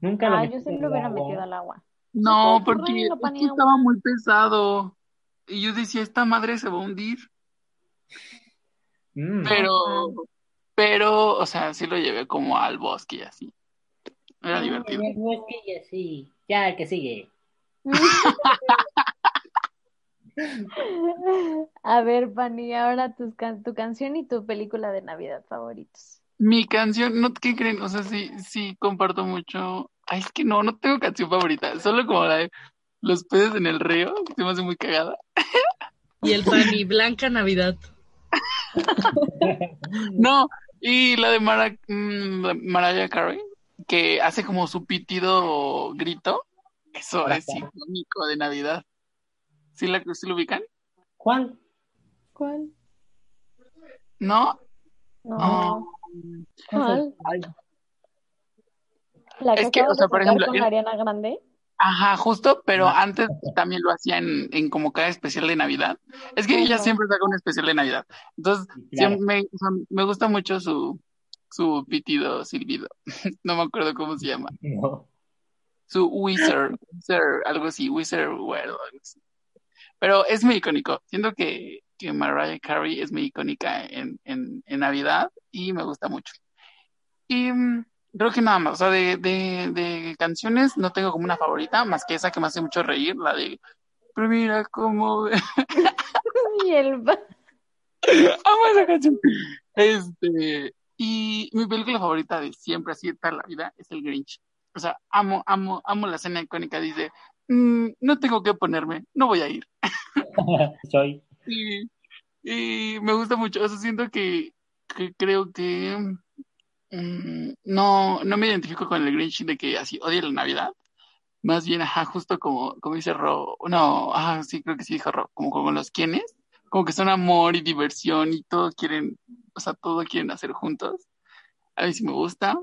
Nunca lo Ah, metí yo lo el hubiera agua. metido al agua. No, porque y estaba muy pesado. Y yo decía, esta madre se va a hundir. Mm, Pero, pero, o sea, sí lo llevé como al bosque y así. Era Ah, divertido. es que ya sí. Ya, que sigue. (laughs) A ver, Pani, ahora tus can- tu canción y tu película de Navidad favoritos. Mi canción, ¿no qué creen? O sea, sí, sí comparto mucho. Ay, es que no, no tengo canción favorita. Solo como la de Los peces en el río, que se me hace muy cagada. Y el Pani, Blanca Navidad. (laughs) No, y la de Mara, mm, de Mariah Carey, que hace como su pitido grito. Eso es icónico de Navidad. ¿Sí, la, sí lo ubican? ¿Cuál? ¿Cuál? ¿No? No. Ah, ¿Cuál? Ay, La que Es que, o sea, por ejemplo, con el- Ariana Grande. Ajá, justo, pero Ah. antes también lo hacía en, en como cada especial de Navidad. Es que ella siempre saca un especial de Navidad. Entonces, Claro. siempre me, o sea, me gusta mucho su, su pitido silbido. (laughs) No me acuerdo cómo se llama. (laughs) No. Su wizard, wizard, algo así, wizard world, algo así. Pero es muy icónico. Siento que, que Mariah Carey es muy icónica en, en, en Navidad y me gusta mucho. Y mm, creo que nada más, o sea, de, de, de canciones no tengo como una favorita, más que esa que me hace mucho reír, la de Pero mira cómo (laughs) Y el amo esa canción. Este, y mi película favorita de siempre, así de toda la vida, es El Grinch. O sea, amo, amo, amo la escena icónica, dice, "Mm, no tengo que ponerme, no voy a ir. (laughs) Soy. Y, y me gusta mucho, o sea, siento que, que creo que mm, no, no me identifico con el Grinch de que así odia la Navidad. Más bien, ajá, justo como, como dice Ro, no, ajá, sí, creo que sí dijo Ro, como con los quienes, como que son amor y diversión y todo quieren, o sea, todo quieren hacer juntos. A mí sí me gusta.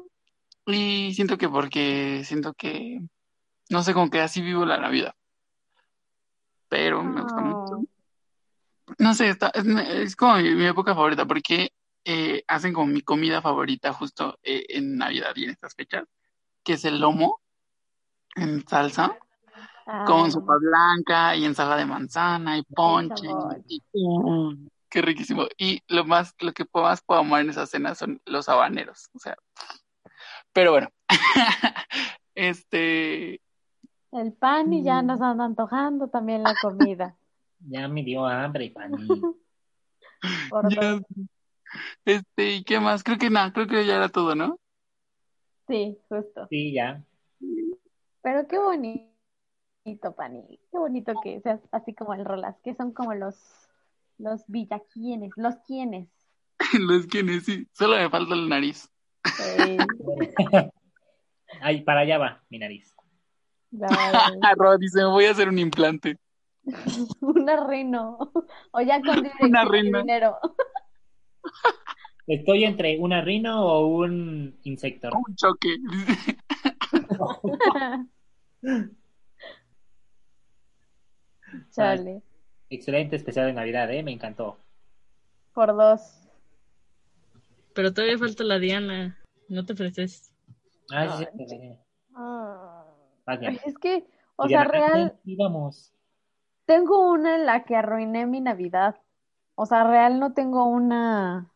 Y siento que porque, siento que, no sé, como que así vivo la Navidad. Pero me gusta mucho. Oh. No sé, está, es, es como mi, mi época favorita porque eh, hacen como mi comida favorita justo eh, en Navidad y en estas fechas, que es el lomo en salsa, con Ay, sopa blanca y ensalada de manzana y ponche. y- qué riquísimo. Y lo más, lo que más puedo amar en esa cena son los habaneros. O sea, pero bueno. (laughs) Este, el pan y ya nos anda antojando también la comida. (laughs) Ya me dio hambre, (laughs) dos. este, ¿y qué más? Creo que nada, creo que ya era todo, ¿no? Sí, justo. Sí, ya. Pero qué bonito, Pani. Qué bonito que seas así como el Rolas, que son como los, los villaquienes, los quienes. (laughs) Los quienes sí, solo me falta la nariz. Sí, Ay, para allá va mi nariz. Ay, (laughs) Ro dice, me voy a hacer un implante. (laughs) una reno. (laughs) O ya con Una dinero. Estoy entre una rino o un insecto. Un choque. Chale, Excelente especial de Navidad, ¿eh? Me encantó. por dos. Pero todavía falta la Diana. No te ofreces. Sí, sí, sí. Ah, Vaya. Es que, o Y sea, real, íbamos. tengo una en la que arruiné mi Navidad. O sea, real no tengo una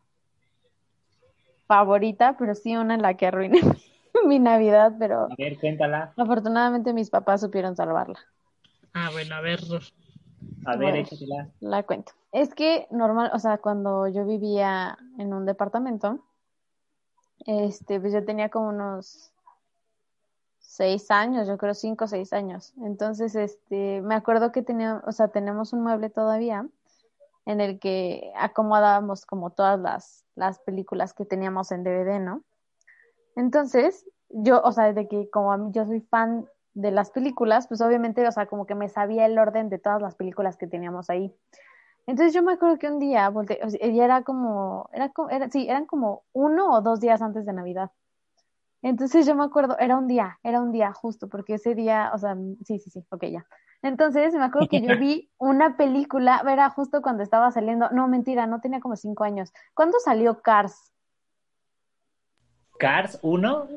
favorita, pero sí una en la que arruiné (laughs) mi Navidad, pero A ver, cuéntala. afortunadamente mis papás supieron salvarla. Ah, bueno, a ver. A ver, Bueno. échatela. La cuento. Es que normal, o sea, cuando yo vivía en un departamento, este, pues yo tenía como unos seis años, yo creo cinco o seis años. Entonces, este, me acuerdo que tenía, o sea, tenemos un mueble todavía en el que acomodábamos como todas las, las películas que teníamos en DVD, ¿no? Entonces, yo, o sea, de que como a yo soy fan de las películas, pues obviamente, o sea, como que me sabía el orden de todas las películas que teníamos ahí. Entonces yo me acuerdo que un día volteé, o sea, era como, era era, sí, eran como uno o dos días antes de Navidad. Entonces yo me acuerdo, era un día, era un día justo, porque ese día, o sea, sí, sí, sí, ok, ya. Entonces me acuerdo que yo vi (laughs) una película, era justo cuando estaba saliendo, no, mentira, no tenía como cinco años. ¿Cuándo salió Cars? Cars 1,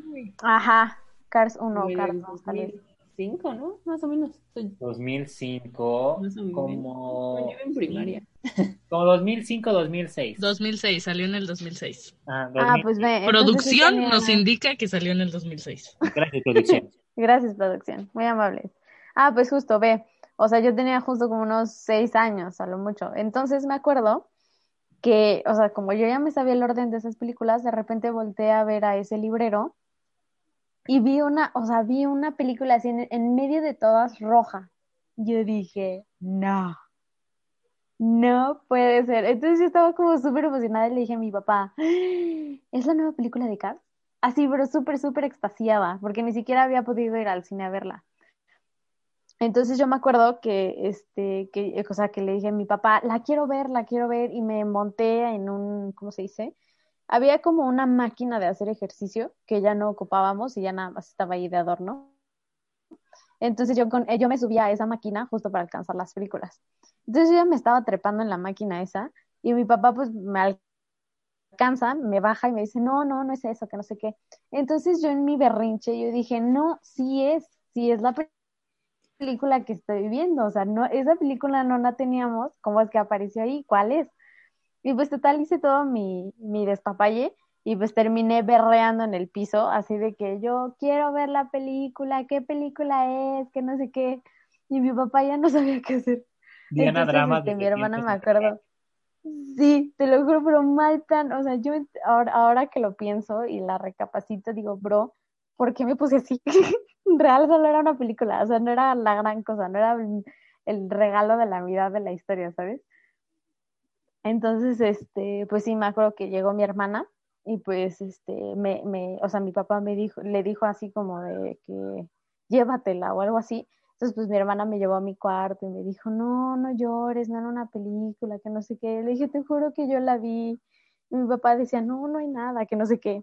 Ajá, Cars 1, Como en Cars el 2, tal vez. 2005, ¿no? Más o menos. Soy- 2005, Más o menos. como, Yo iba en primaria. (laughs) como 2005, 2006. 2006, salió en el 2006. Ah, Ah, 2000. pues ve. Producción tenía- nos indica que salió en el 2006. Gracias, producción. (laughs) Gracias, producción. Muy amables. Ah, pues justo, ve. O sea, yo tenía justo como unos seis años, a lo mucho. Entonces me acuerdo que, o sea, como yo ya me sabía el orden de esas películas, de repente volteé a ver a ese librero y vi una, o sea, vi una película así en, medio de todas roja. Yo dije, no, no puede ser. Entonces yo estaba como súper emocionada y le dije a mi papá, ¿es la nueva película de Cars? Así, pero súper, súper extasiada, porque ni siquiera había podido ir al cine a verla. Entonces yo me acuerdo que, este, que, o sea, que le dije a mi papá, la quiero ver, la quiero ver, y me monté en un, ¿cómo se dice? Había como una máquina de hacer ejercicio que ya no ocupábamos y ya nada más estaba ahí de adorno. Entonces yo, con, yo me subía a esa máquina justo para alcanzar las películas. Entonces yo ya me estaba trepando en la máquina esa y mi papá pues me alcanza, me baja y me dice, no, no, no es eso, que no sé qué. Entonces yo en mi berrinche, yo dije, no, sí es, sí es la película que estoy viendo, o sea, no, esa película no la teníamos, ¿cómo es que apareció ahí? ¿Cuál es? Y pues total hice todo mi, mi despapalle y pues terminé berreando en el piso, así de que yo quiero ver la película, qué película es, que no sé qué. Y mi papá ya no (laughs) sabía qué hacer. Diana Entonces, Drama. este, de mi hermana me acuerdo. Sí, te lo juro, pero mal plan. O sea, yo ahora, ahora que lo pienso y la recapacito, digo, bro, ¿por qué me puse así? (laughs) Real solo era una película, o sea, no era la gran cosa, no era el, el regalo de la Navidad de la historia, ¿sabes? Entonces, este, pues sí, me acuerdo que llegó mi hermana y pues, este, me, me, o sea, mi papá me dijo, le dijo así como de que llévatela o algo así. Entonces, pues mi hermana me llevó a mi cuarto y me dijo, no, no llores, no era una película, que no sé qué. Le dije, te juro que yo la vi. Y mi papá decía, no, no hay nada, que no sé qué.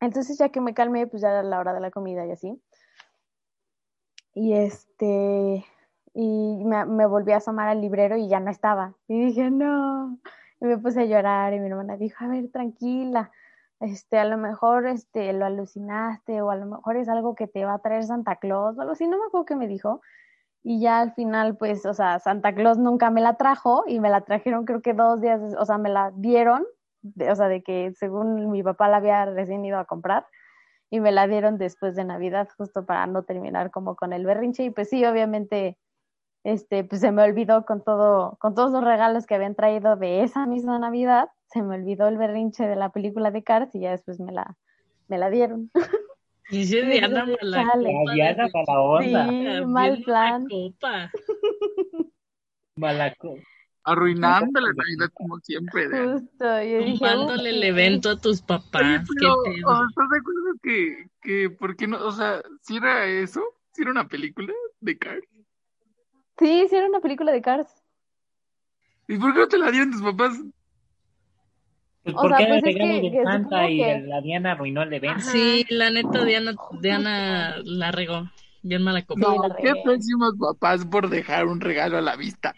Entonces, ya que me calmé, pues ya era la hora de la comida y así. Y este, y me, volví a asomar al librero y ya no estaba. Y dije, no. Y me puse a llorar y mi hermana dijo, a ver, tranquila, este, a lo mejor este, lo alucinaste o a lo mejor es algo que te va a traer Santa Claus o algo así, no me acuerdo qué me dijo. Y ya al final, pues, o sea, Santa Claus nunca me la trajo y me la trajeron creo que dos días, o sea, me la dieron, de- o sea, de que según mi papá la había recién ido a comprar y me la dieron después de Navidad, justo para no terminar como con el berrinche. Y pues sí, obviamente, este, pues se me olvidó con todo, con todos los regalos que habían traído de esa misma Navidad, se me olvidó el berrinche de la película de Cars y ya después me la, me la dieron. (laughs) Y sí, Diana Sí, mala chale. La para la onda. Sí, mal plan. (laughs) copa. Malaco. Arruinando la Navidad como siempre. de- Justo, Tumbándole "Uf, el evento a tus papás. qué pero, pedo. o sea, ¿estás de acuerdo que, que, por qué no? O sea, si era eso, si era una película de Cars. Sí, sí era una película de Cars. ¿Y por qué no te la dieron tus papás? Pues O porque sea, era el pues es regalo que- de que Santa supongo y que- la Diana arruinó el evento. Sí, la neta, Diana, Diana la regó. Bien mala copa. No, la qué pésimos papás por dejar un regalo a la vista.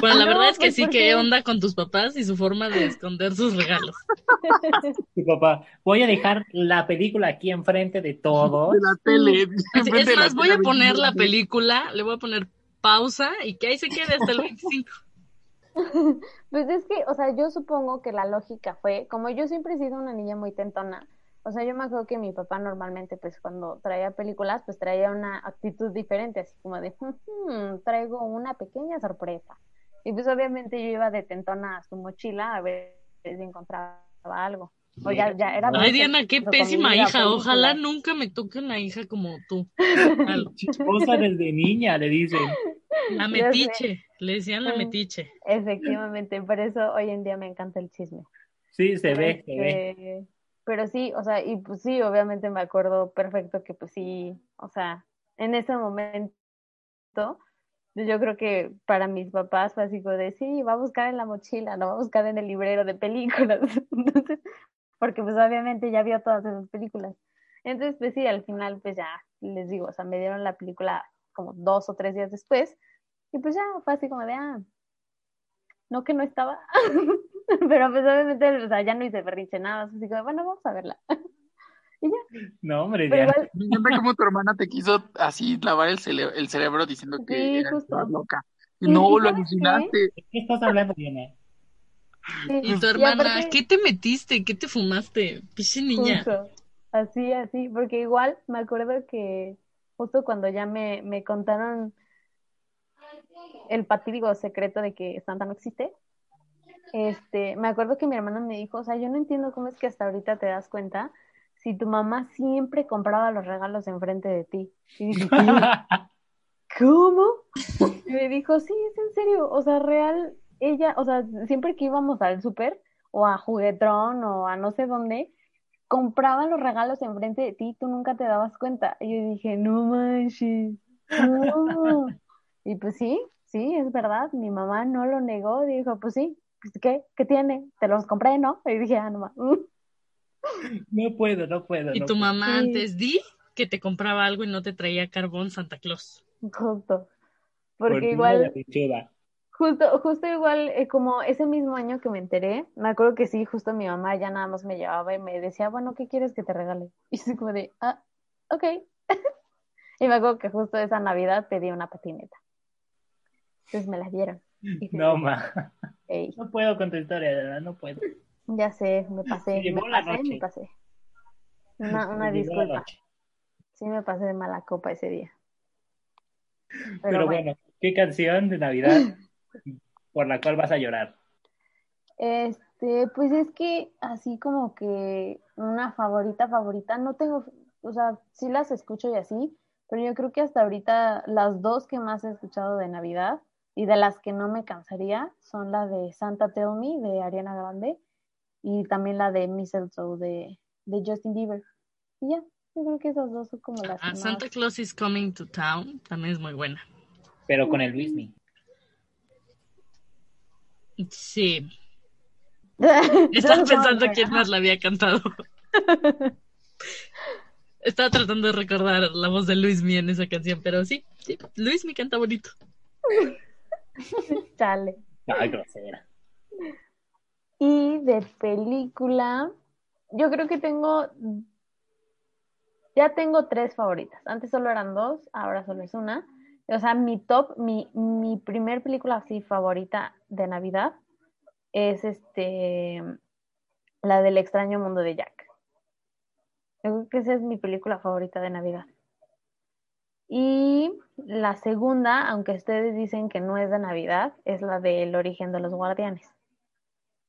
Bueno, (laughs) la No, verdad es que pues, sí, ¿por que onda con tus papás y su forma de esconder sus regalos. (laughs) Sí, papá, voy a dejar la película aquí enfrente de todos. De la tele. Así, enfrente es la más, voy a poner la película, le voy a poner pausa y que ahí se quede hasta el 25. (laughs) Pues es que, o sea, yo supongo que la lógica fue, como yo siempre he sido una niña muy tentona, o sea, yo me acuerdo que mi papá normalmente, pues cuando traía películas, pues traía una actitud diferente, así como de, "Ujú, traigo una pequeña sorpresa. Y pues obviamente yo iba de tentona a su mochila a ver si encontraba algo. O ya, ya era muy Ay, Diana, qué pésima hija. Ojalá nunca me toque una hija como tú. (laughs) Chisposa desde niña, le dicen. La metiche. Le decían la Mm. metiche. Efectivamente, por eso hoy en día me encanta el chisme. Sí, se ve, se ve. Este, Pero sí, o sea, y pues sí, obviamente me acuerdo perfecto que pues sí, o sea, en ese momento, yo creo que para mis papás fue así como de, sí, va a buscar en la mochila, no va a buscar en el librero de películas. (laughs) Entonces, porque pues obviamente ya vio todas esas películas. Entonces, pues sí, al final, pues ya, les digo, o sea, me dieron la película como dos o tres días después, y pues ya fue así como de, ah, no que no estaba. (laughs) Pero pues obviamente, o sea, ya no hice berrinche nada, así como, bueno, vamos a verla. (laughs) No, hombre, Pero igual, Me encanta cómo tu hermana te quiso así lavar el, cele- el cerebro diciendo que Sí, eras justo. toda loca. Sí, No, ¿y lo alucinaste. ¿De qué estás hablando, Diana? Sí, Y tu y hermana, aparte- ¿qué te metiste? ¿Qué te fumaste? Piche niña. Justo, así, así, porque igual me acuerdo que justo cuando ya me, me contaron el patídigo secreto de que Santa no existe, este, me acuerdo que mi hermana me dijo, o sea, yo no entiendo cómo es que hasta ahorita te das cuenta si tu mamá siempre compraba los regalos enfrente de ti. Y dije. (laughs) ¿Cómo? Y me dijo, sí, es en serio, o sea, real, ella, o sea, siempre que íbamos al súper o a Juguetrón o a no sé dónde, compraba los regalos enfrente de ti, tú nunca te dabas cuenta. Y yo dije, no manches, no. (laughs) Y pues sí, sí, es verdad, mi mamá no lo negó, dijo, pues sí, pues, ¿qué? ¿Qué tiene? Te los compré, ¿no? Y dije, ah, no más. (laughs) No puedo, no puedo. Y no tu puedo. mamá Sí. antes di que te compraba algo y no te traía carbón Santa Claus. Justo. Por Porque igual. Justo, justo igual, eh, como ese mismo año que me enteré, me acuerdo que sí, justo mi mamá ya nada más me llevaba y me decía, bueno, ¿qué quieres que te regale? (laughs) Y así como de, ah, ok. (laughs) y me acuerdo que justo esa Navidad pedí una patineta. Entonces me la dieron. No, ma. "Ey". No puedo con tu historia, de verdad, no puedo. Ya sé, me pasé, me la pasé, me pasé. (laughs) Una, una disculpa. Sí me pasé de mala copa ese día. Pero, Pero bueno, bueno, ¿qué canción de Navidad por la cual vas a llorar? este, pues es que así como que una favorita, favorita, no tengo, o sea, sí las escucho y así, pero yo creo que hasta ahorita las dos que más he escuchado de Navidad y de las que no me cansaría son la de Santa Tell Me de Ariana Grande y también la de Mistletoe de, de Justin Bieber. Y ya, yo creo que esas dos son como las que Ah, más. Santa Claus is Coming to Town también es muy buena. Pero con el Luismi. Sí, (laughs) Estaba pensando quién más la había cantado. Estaba tratando de recordar la voz de Luis en esa canción, pero sí, sí, Luis canta bonito. (laughs) Chale. Ay, grosera. Y de película, yo creo que tengo, ya tengo tres favoritas. Antes solo eran dos, ahora solo es una. O sea, mi top, mi, mi primer película así favorita de Navidad es este, la del extraño mundo de Jack. Creo que esa es mi película favorita de Navidad. Y la segunda, aunque ustedes dicen que no es de Navidad, es la del origen de los guardianes.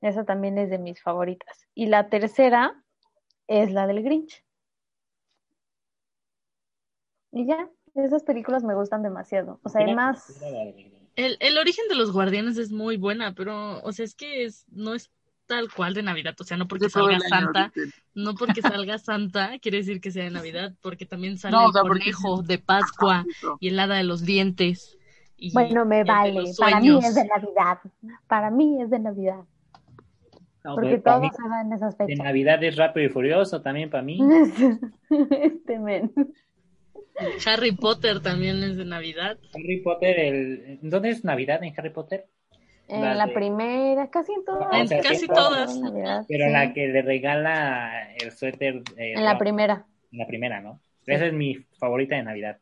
Esa también es de mis favoritas. Y la tercera es la del Grinch. Y ya, esas películas me gustan demasiado. O sea, hay más. de- El, el origen de los guardianes es muy buena, pero, o sea, es que es, no es tal cual de Navidad. O sea, no porque De salga Santa, no porque salga Santa quiere decir que sea de Navidad, porque también sale No, o el porque conejo de Pascua y el hada de los dientes. Y Bueno, me de vale. Para mí es de Navidad. Para mí es de Navidad. No, Porque pero para todo mí, se da en esas de fechas. Navidad es Rápido y Furioso también para mí. (laughs) Este men. Harry Potter también es de Navidad. Harry Potter, el... ¿dónde es Navidad en Harry Potter? En La la de- primera, casi en todas. En casi todas. Navidad, Pero sí. la que le regala el suéter. eh, En la primera. en la primera, ¿no? Esa es mi favorita de Navidad.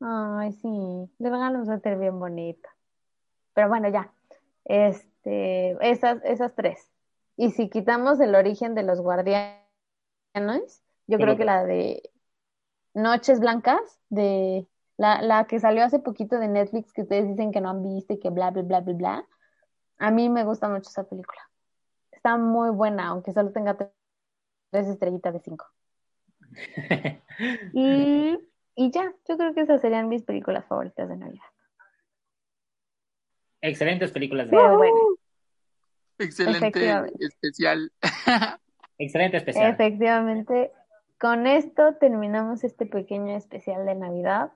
Ay, sí, le regaló un suéter bien bonito. Pero bueno, ya. Este, esas, esas tres. Y si quitamos el origen de los guardianes, yo creo que la de Noches Blancas, de la, la que salió hace poquito de Netflix, que ustedes dicen que no han visto y que bla, bla, bla, bla, bla. A mí me gusta mucho esa película. Está muy buena, aunque solo tenga tre- tres estrellitas de cinco. (laughs) Y, y ya, yo creo que esas serían mis películas favoritas de Navidad. Excelentes películas de Pero Navidad. bueno, Excelente especial. (laughs) Excelente especial. efectivamente, con esto terminamos este pequeño especial de Navidad.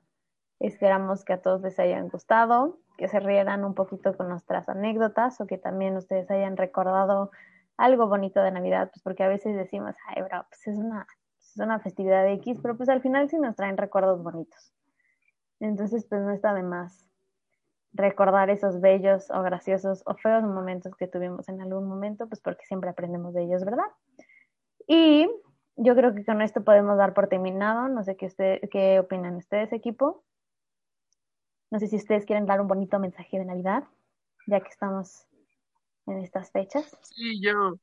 Esperamos que a todos les hayan gustado, que se rieran un poquito con nuestras anécdotas o que también ustedes hayan recordado algo bonito de Navidad, pues porque a veces decimos, ay, bro, pues es una, es una festividad X, pero pues al final sí nos traen recuerdos bonitos. Entonces, pues no está de más recordar esos bellos o graciosos o feos momentos que tuvimos en algún momento, pues porque siempre aprendemos de ellos, ¿verdad? Y yo creo que con esto podemos dar por terminado. No sé qué, usted, qué opinan ustedes, equipo. No sé si ustedes quieren dar un bonito mensaje de Navidad, ya que estamos en estas fechas. Sí, yo.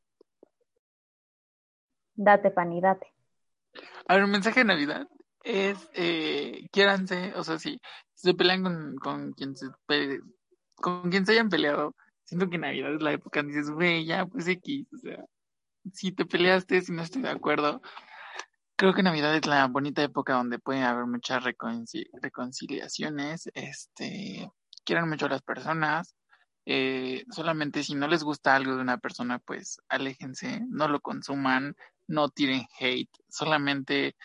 Date, Pani, date. A ver, un mensaje de Navidad es, eh, quiéranse, o sea, si se pelean con, con quien se pe- con quien se hayan peleado, siento que Navidad es la época donde dices, güey, ya, pues X, o sea, si te peleaste, si no estoy de acuerdo, creo que Navidad es la bonita época donde puede haber muchas reconci- reconciliaciones, este, quieran mucho a las personas, eh, solamente si no les gusta algo de una persona, pues aléjense, no lo consuman, no tiren hate, solamente,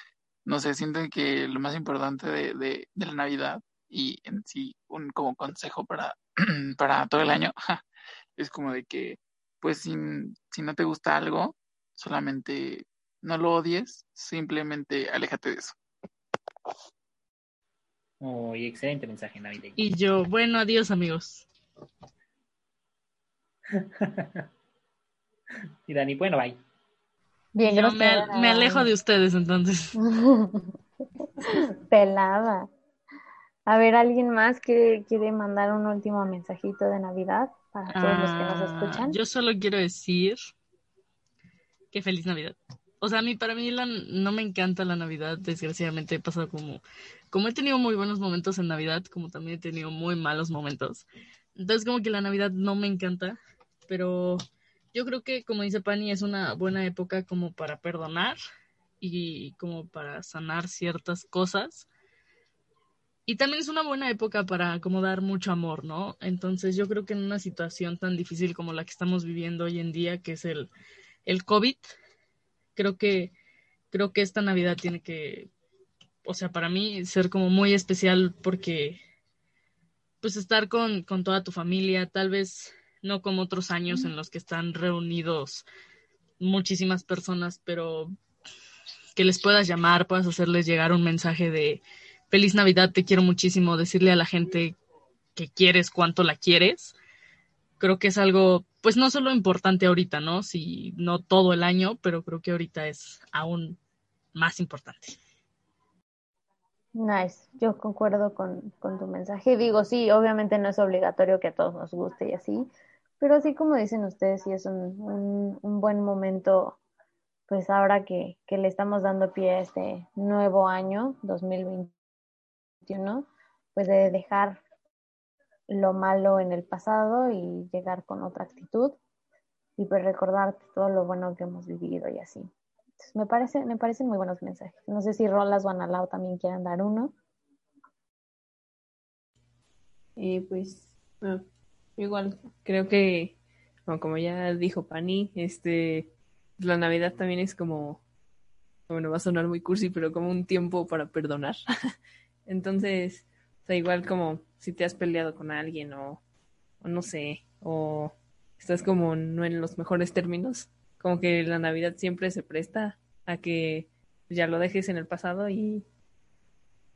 no sé, siento que lo más importante de, de, de la Navidad y en sí un como consejo para, (clears throat) para todo el año (laughs) es como de que, pues si, si no te gusta algo, solamente no lo odies, simplemente aléjate de eso. Muy excelente mensaje navideño. Y yo, bueno, adiós amigos. (laughs) y Dani, bueno, bye. Bien, Yo me, me alejo de ustedes entonces. (laughs) Pelada. A ver, ¿alguien más que quiere mandar un último mensajito de Navidad para todos los que nos Ah, escuchan? Yo solo quiero decir que feliz Navidad. O sea, a mí, para mí la- no me encanta la Navidad, desgraciadamente he pasado como, como he tenido muy buenos momentos en Navidad, como también he tenido muy malos momentos. Entonces como que la Navidad no me encanta, pero yo creo que como dice Pani, es una buena época como para perdonar y como para sanar ciertas cosas. Y también es una buena época para como dar mucho amor, ¿no? Entonces yo creo que en una situación tan difícil como la que estamos viviendo hoy en día, que es el, el COVID, creo que, creo que esta Navidad tiene que, o sea, para mí ser como muy especial porque pues estar con, con toda tu familia, tal vez no como otros años en los que están reunidos muchísimas personas, pero que les puedas llamar, puedas hacerles llegar un mensaje de feliz Navidad, te quiero muchísimo, decirle a la gente que quieres, cuánto la quieres. Creo que es algo, pues no solo importante ahorita, ¿no? Si no todo el año, pero creo que ahorita es aún más importante. Nice, yo concuerdo con, con tu mensaje. Digo, sí, obviamente no es obligatorio que a todos nos guste y así, pero así como dicen ustedes, sí es un, un, un buen momento, pues ahora que, que le estamos dando pie a este nuevo año, 2021, pues de dejar lo malo en el pasado y llegar con otra actitud y pues recordar todo lo bueno que hemos vivido y así. Entonces, me, parece, me parecen muy buenos mensajes. No sé si Rolas o Analao también quieran dar uno. Y pues, igual, creo que, bueno, como ya dijo Pani, este, la Navidad también es como, bueno, va a sonar muy cursi, pero como un tiempo para perdonar. (laughs) Entonces, o sea, igual como si te has peleado con alguien o, no sé, o estás como no en los mejores términos, como que la Navidad siempre se presta a que ya lo dejes en el pasado y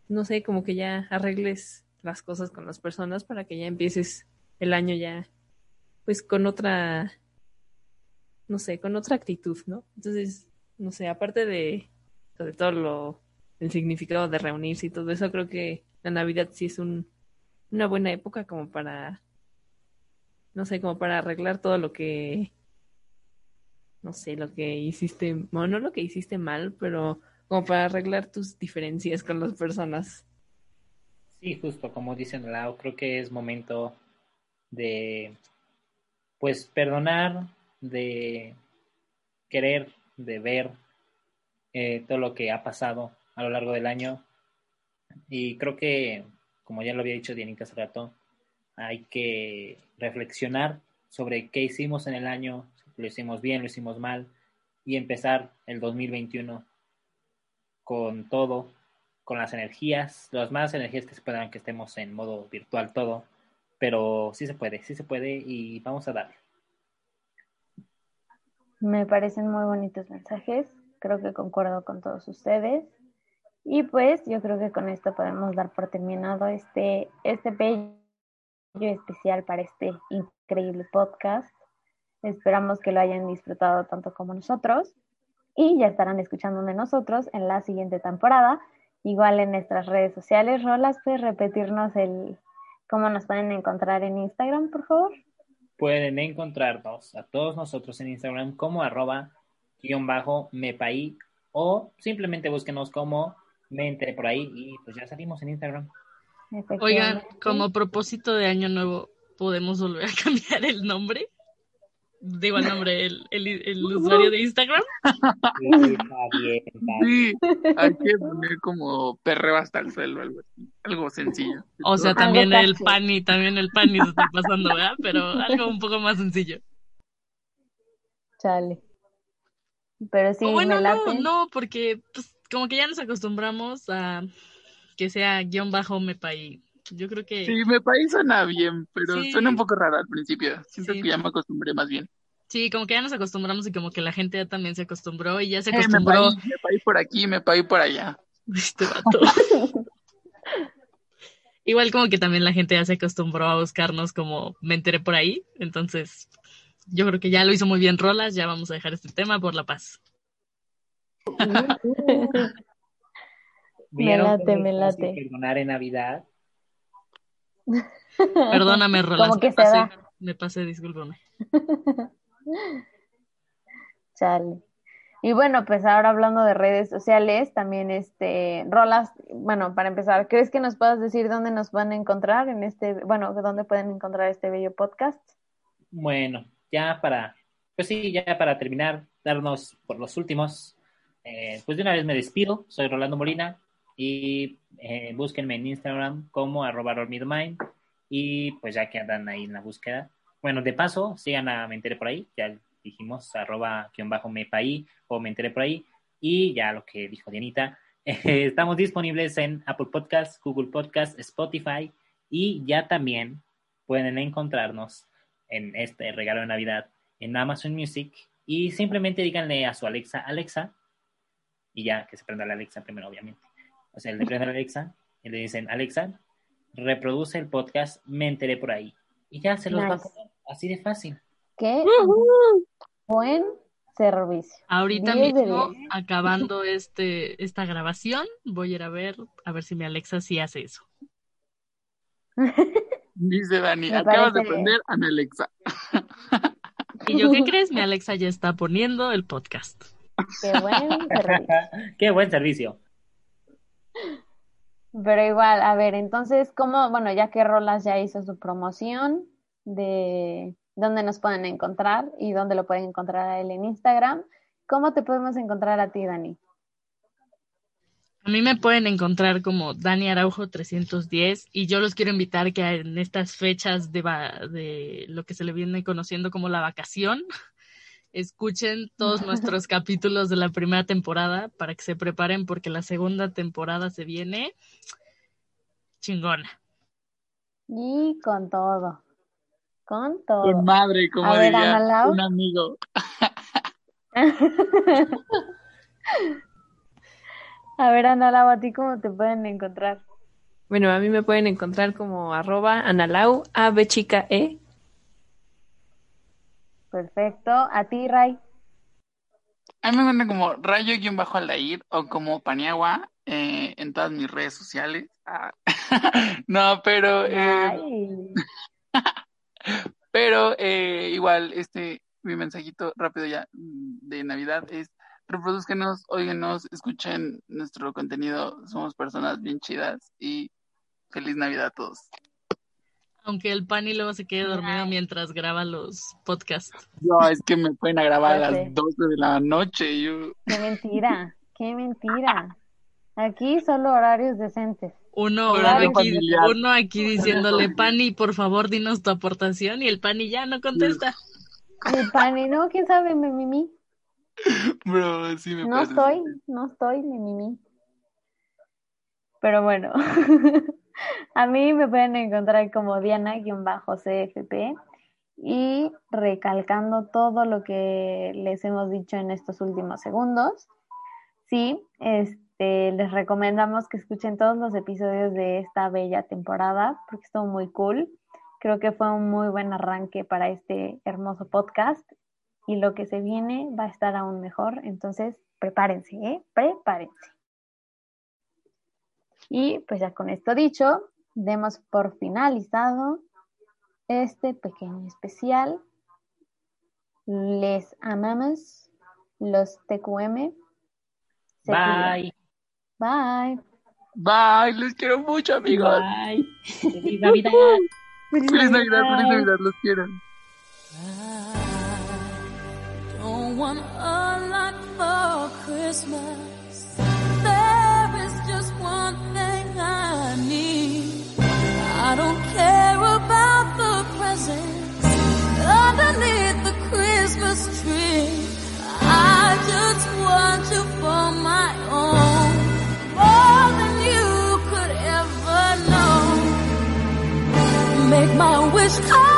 no sé, como que ya arregles las cosas con las personas para que ya empieces el año ya pues con otra no sé, con otra actitud, ¿no? Entonces, no sé, aparte de sobre todo lo el significado de reunirse y todo eso, creo que la Navidad sí es un una buena época como para no sé, como para arreglar todo lo que no sé, lo que hiciste, bueno, no lo que hiciste mal, pero como para arreglar tus diferencias con las personas. Sí, justo como dicen Lau, creo que es momento de pues perdonar, de querer, de ver eh, todo lo que ha pasado a lo largo del año. Y creo que, como ya lo había dicho Dianita hace rato, hay que reflexionar sobre qué hicimos en el año, lo hicimos bien, lo hicimos mal, y empezar el 2021 con todo, con las energías, las más energías que se puedan, que estemos en modo virtual todo, pero sí se puede, sí se puede y vamos a darle. Me parecen muy bonitos mensajes, creo que concuerdo con todos ustedes. Y pues yo creo que con esto podemos dar por terminado este, este bello especial para este increíble podcast. Esperamos que lo hayan disfrutado tanto como nosotros y ya estarán escuchando de nosotros en la siguiente temporada. Igual en nuestras redes sociales, Rolas, ¿puedes repetirnos el cómo nos pueden encontrar en Instagram, por favor? Pueden encontrarnos a todos nosotros en Instagram como arroba guion bajo mepaí o simplemente búsquenos como me enteré por ahí y pues ya salimos en Instagram. Oigan, como propósito de año nuevo, ¿podemos volver a (laughs) cambiar el nombre? Digo el nombre, el, el, el usuario de Instagram. Sí, está bien, está bien. Sí, hay que poner como perreo hasta el suelo, algo así, algo sencillo. O sea, también el pani, también el pani se está pasando, ¿verdad? Pero algo un poco más sencillo. Chale. Pero sí, bueno, me no, late. no, porque pues, como que ya nos acostumbramos a que sea guion bajo mepaí. Yo creo que Sí, me parece suena bien, pero Sí. suena un poco raro al principio. Siento Sí. que ya me acostumbré más bien. sí, como que ya nos acostumbramos y como que la gente ya también se acostumbró y ya se Eh, acostumbró paí, me paí por aquí, me paí por allá. (laughs) este vato. Igual como que también la gente ya se acostumbró a buscarnos como me enteré por ahí, entonces yo creo que ya lo hizo muy bien Rolas, ya vamos a dejar este tema por la paz. (laughs) Me ¿Vieron late, me late. Perdonar en Navidad. Perdóname, (laughs) Rolas, Como que me pasé, da. me pasé, discúlpame. (laughs) Chale. Y bueno, pues ahora hablando de redes sociales, también este, Rolas, bueno, para empezar, ¿crees que nos puedas decir dónde nos van a encontrar en este, bueno, dónde pueden encontrar este bello podcast? Bueno, ya para, pues sí, ya para terminar, darnos por los últimos, eh, pues de una vez me despido, soy Rolando Molina y eh, búsquenme en Instagram como arroba rolmidomind y pues ya que andan ahí en la búsqueda, bueno, de paso, sigan a Me Enteré Por Ahí, ya dijimos arroba guion bajo mepaí o Me Enteré Por Ahí. Y ya lo que dijo Dianita, (laughs) eh, estamos disponibles en Apple Podcasts, Google Podcasts, Spotify y ya también pueden encontrarnos en este regalo de Navidad en Amazon Music. Y simplemente díganle a su Alexa, Alexa, y ya que se prenda la Alexa primero, obviamente. O sea, le prende la Alexa y le dicen, Alexa, reproduce el podcast Me Enteré Por Ahí. Y ya se los va a Nice. poner así de fácil. Qué buen servicio. Ahorita 10 de mismo, 10. acabando este, esta grabación, voy a ir a ver, a ver si mi Alexa sí hace eso. (laughs) Dice Dani, Me acabas de prender a mi Alexa. (laughs) ¿Y yo qué crees? Mi Alexa ya está poniendo el podcast. Qué buen servicio. (laughs) Qué buen servicio. Pero igual, a ver, entonces, ¿cómo, bueno, ya que Rolas ya hizo su promoción de dónde nos pueden encontrar y dónde lo pueden encontrar a él en Instagram, ¿cómo te podemos encontrar a ti, Dani? A mí me pueden encontrar como Dani Araujo 310 y yo los quiero invitar que en estas fechas de, va- de lo que se le viene conociendo como la vacación, (laughs) escuchen (laughs) todos nuestros capítulos de la primera temporada para que se preparen porque la segunda temporada se viene chingona. Y con todo, con todo. Con madre, como A ver, diría un amigo. (laughs) A ver, Ana Lau, ¿a ti cómo te pueden encontrar? Bueno, a mí me pueden encontrar como arroba analau, a b chica e. Perfecto. ¿A ti, Ray? A mí me encuentran como rayo-aldair o como Paniagua eh, en todas mis redes sociales. Ah, (laughs) no, pero, eh, (laughs) pero eh, igual, este, mi mensajito rápido ya de Navidad es reproduzcanos, óiganos, escuchen nuestro contenido. Somos personas bien chidas y feliz Navidad a todos. Aunque el Pani luego se quede dormido mientras graba los podcasts. No, es que me pueden a grabar a las 12 de la noche. y Yo, Qué mentira, qué mentira. Aquí solo horarios decentes. Uno, Horario aquí, familiar. uno aquí diciéndole, Pani, por favor, dinos tu aportación, y el Pani ya no contesta. El Pani, no, quién sabe, me mimi. bro, sí me No estoy, no estoy, me mimi. Pero bueno, (laughs) a mí me pueden encontrar como Diana-CFP y recalcando todo lo que les hemos dicho en estos últimos segundos. Sí, este, les recomendamos que escuchen todos los episodios de esta bella temporada porque estuvo muy cool. Creo que fue un muy buen arranque para este hermoso podcast y lo que se viene va a estar aún mejor. Entonces, prepárense, ¿eh? Prepárense. Y pues ya con esto dicho, demos por finalizado este pequeño especial. Les amamos, los TQM. Se cuidan. Bye. Bye. Bye, les quiero mucho, amigos. Bye. Feliz Navidad. Feliz Navidad, feliz Navidad, los quiero. don't want a lot for Christmas. is.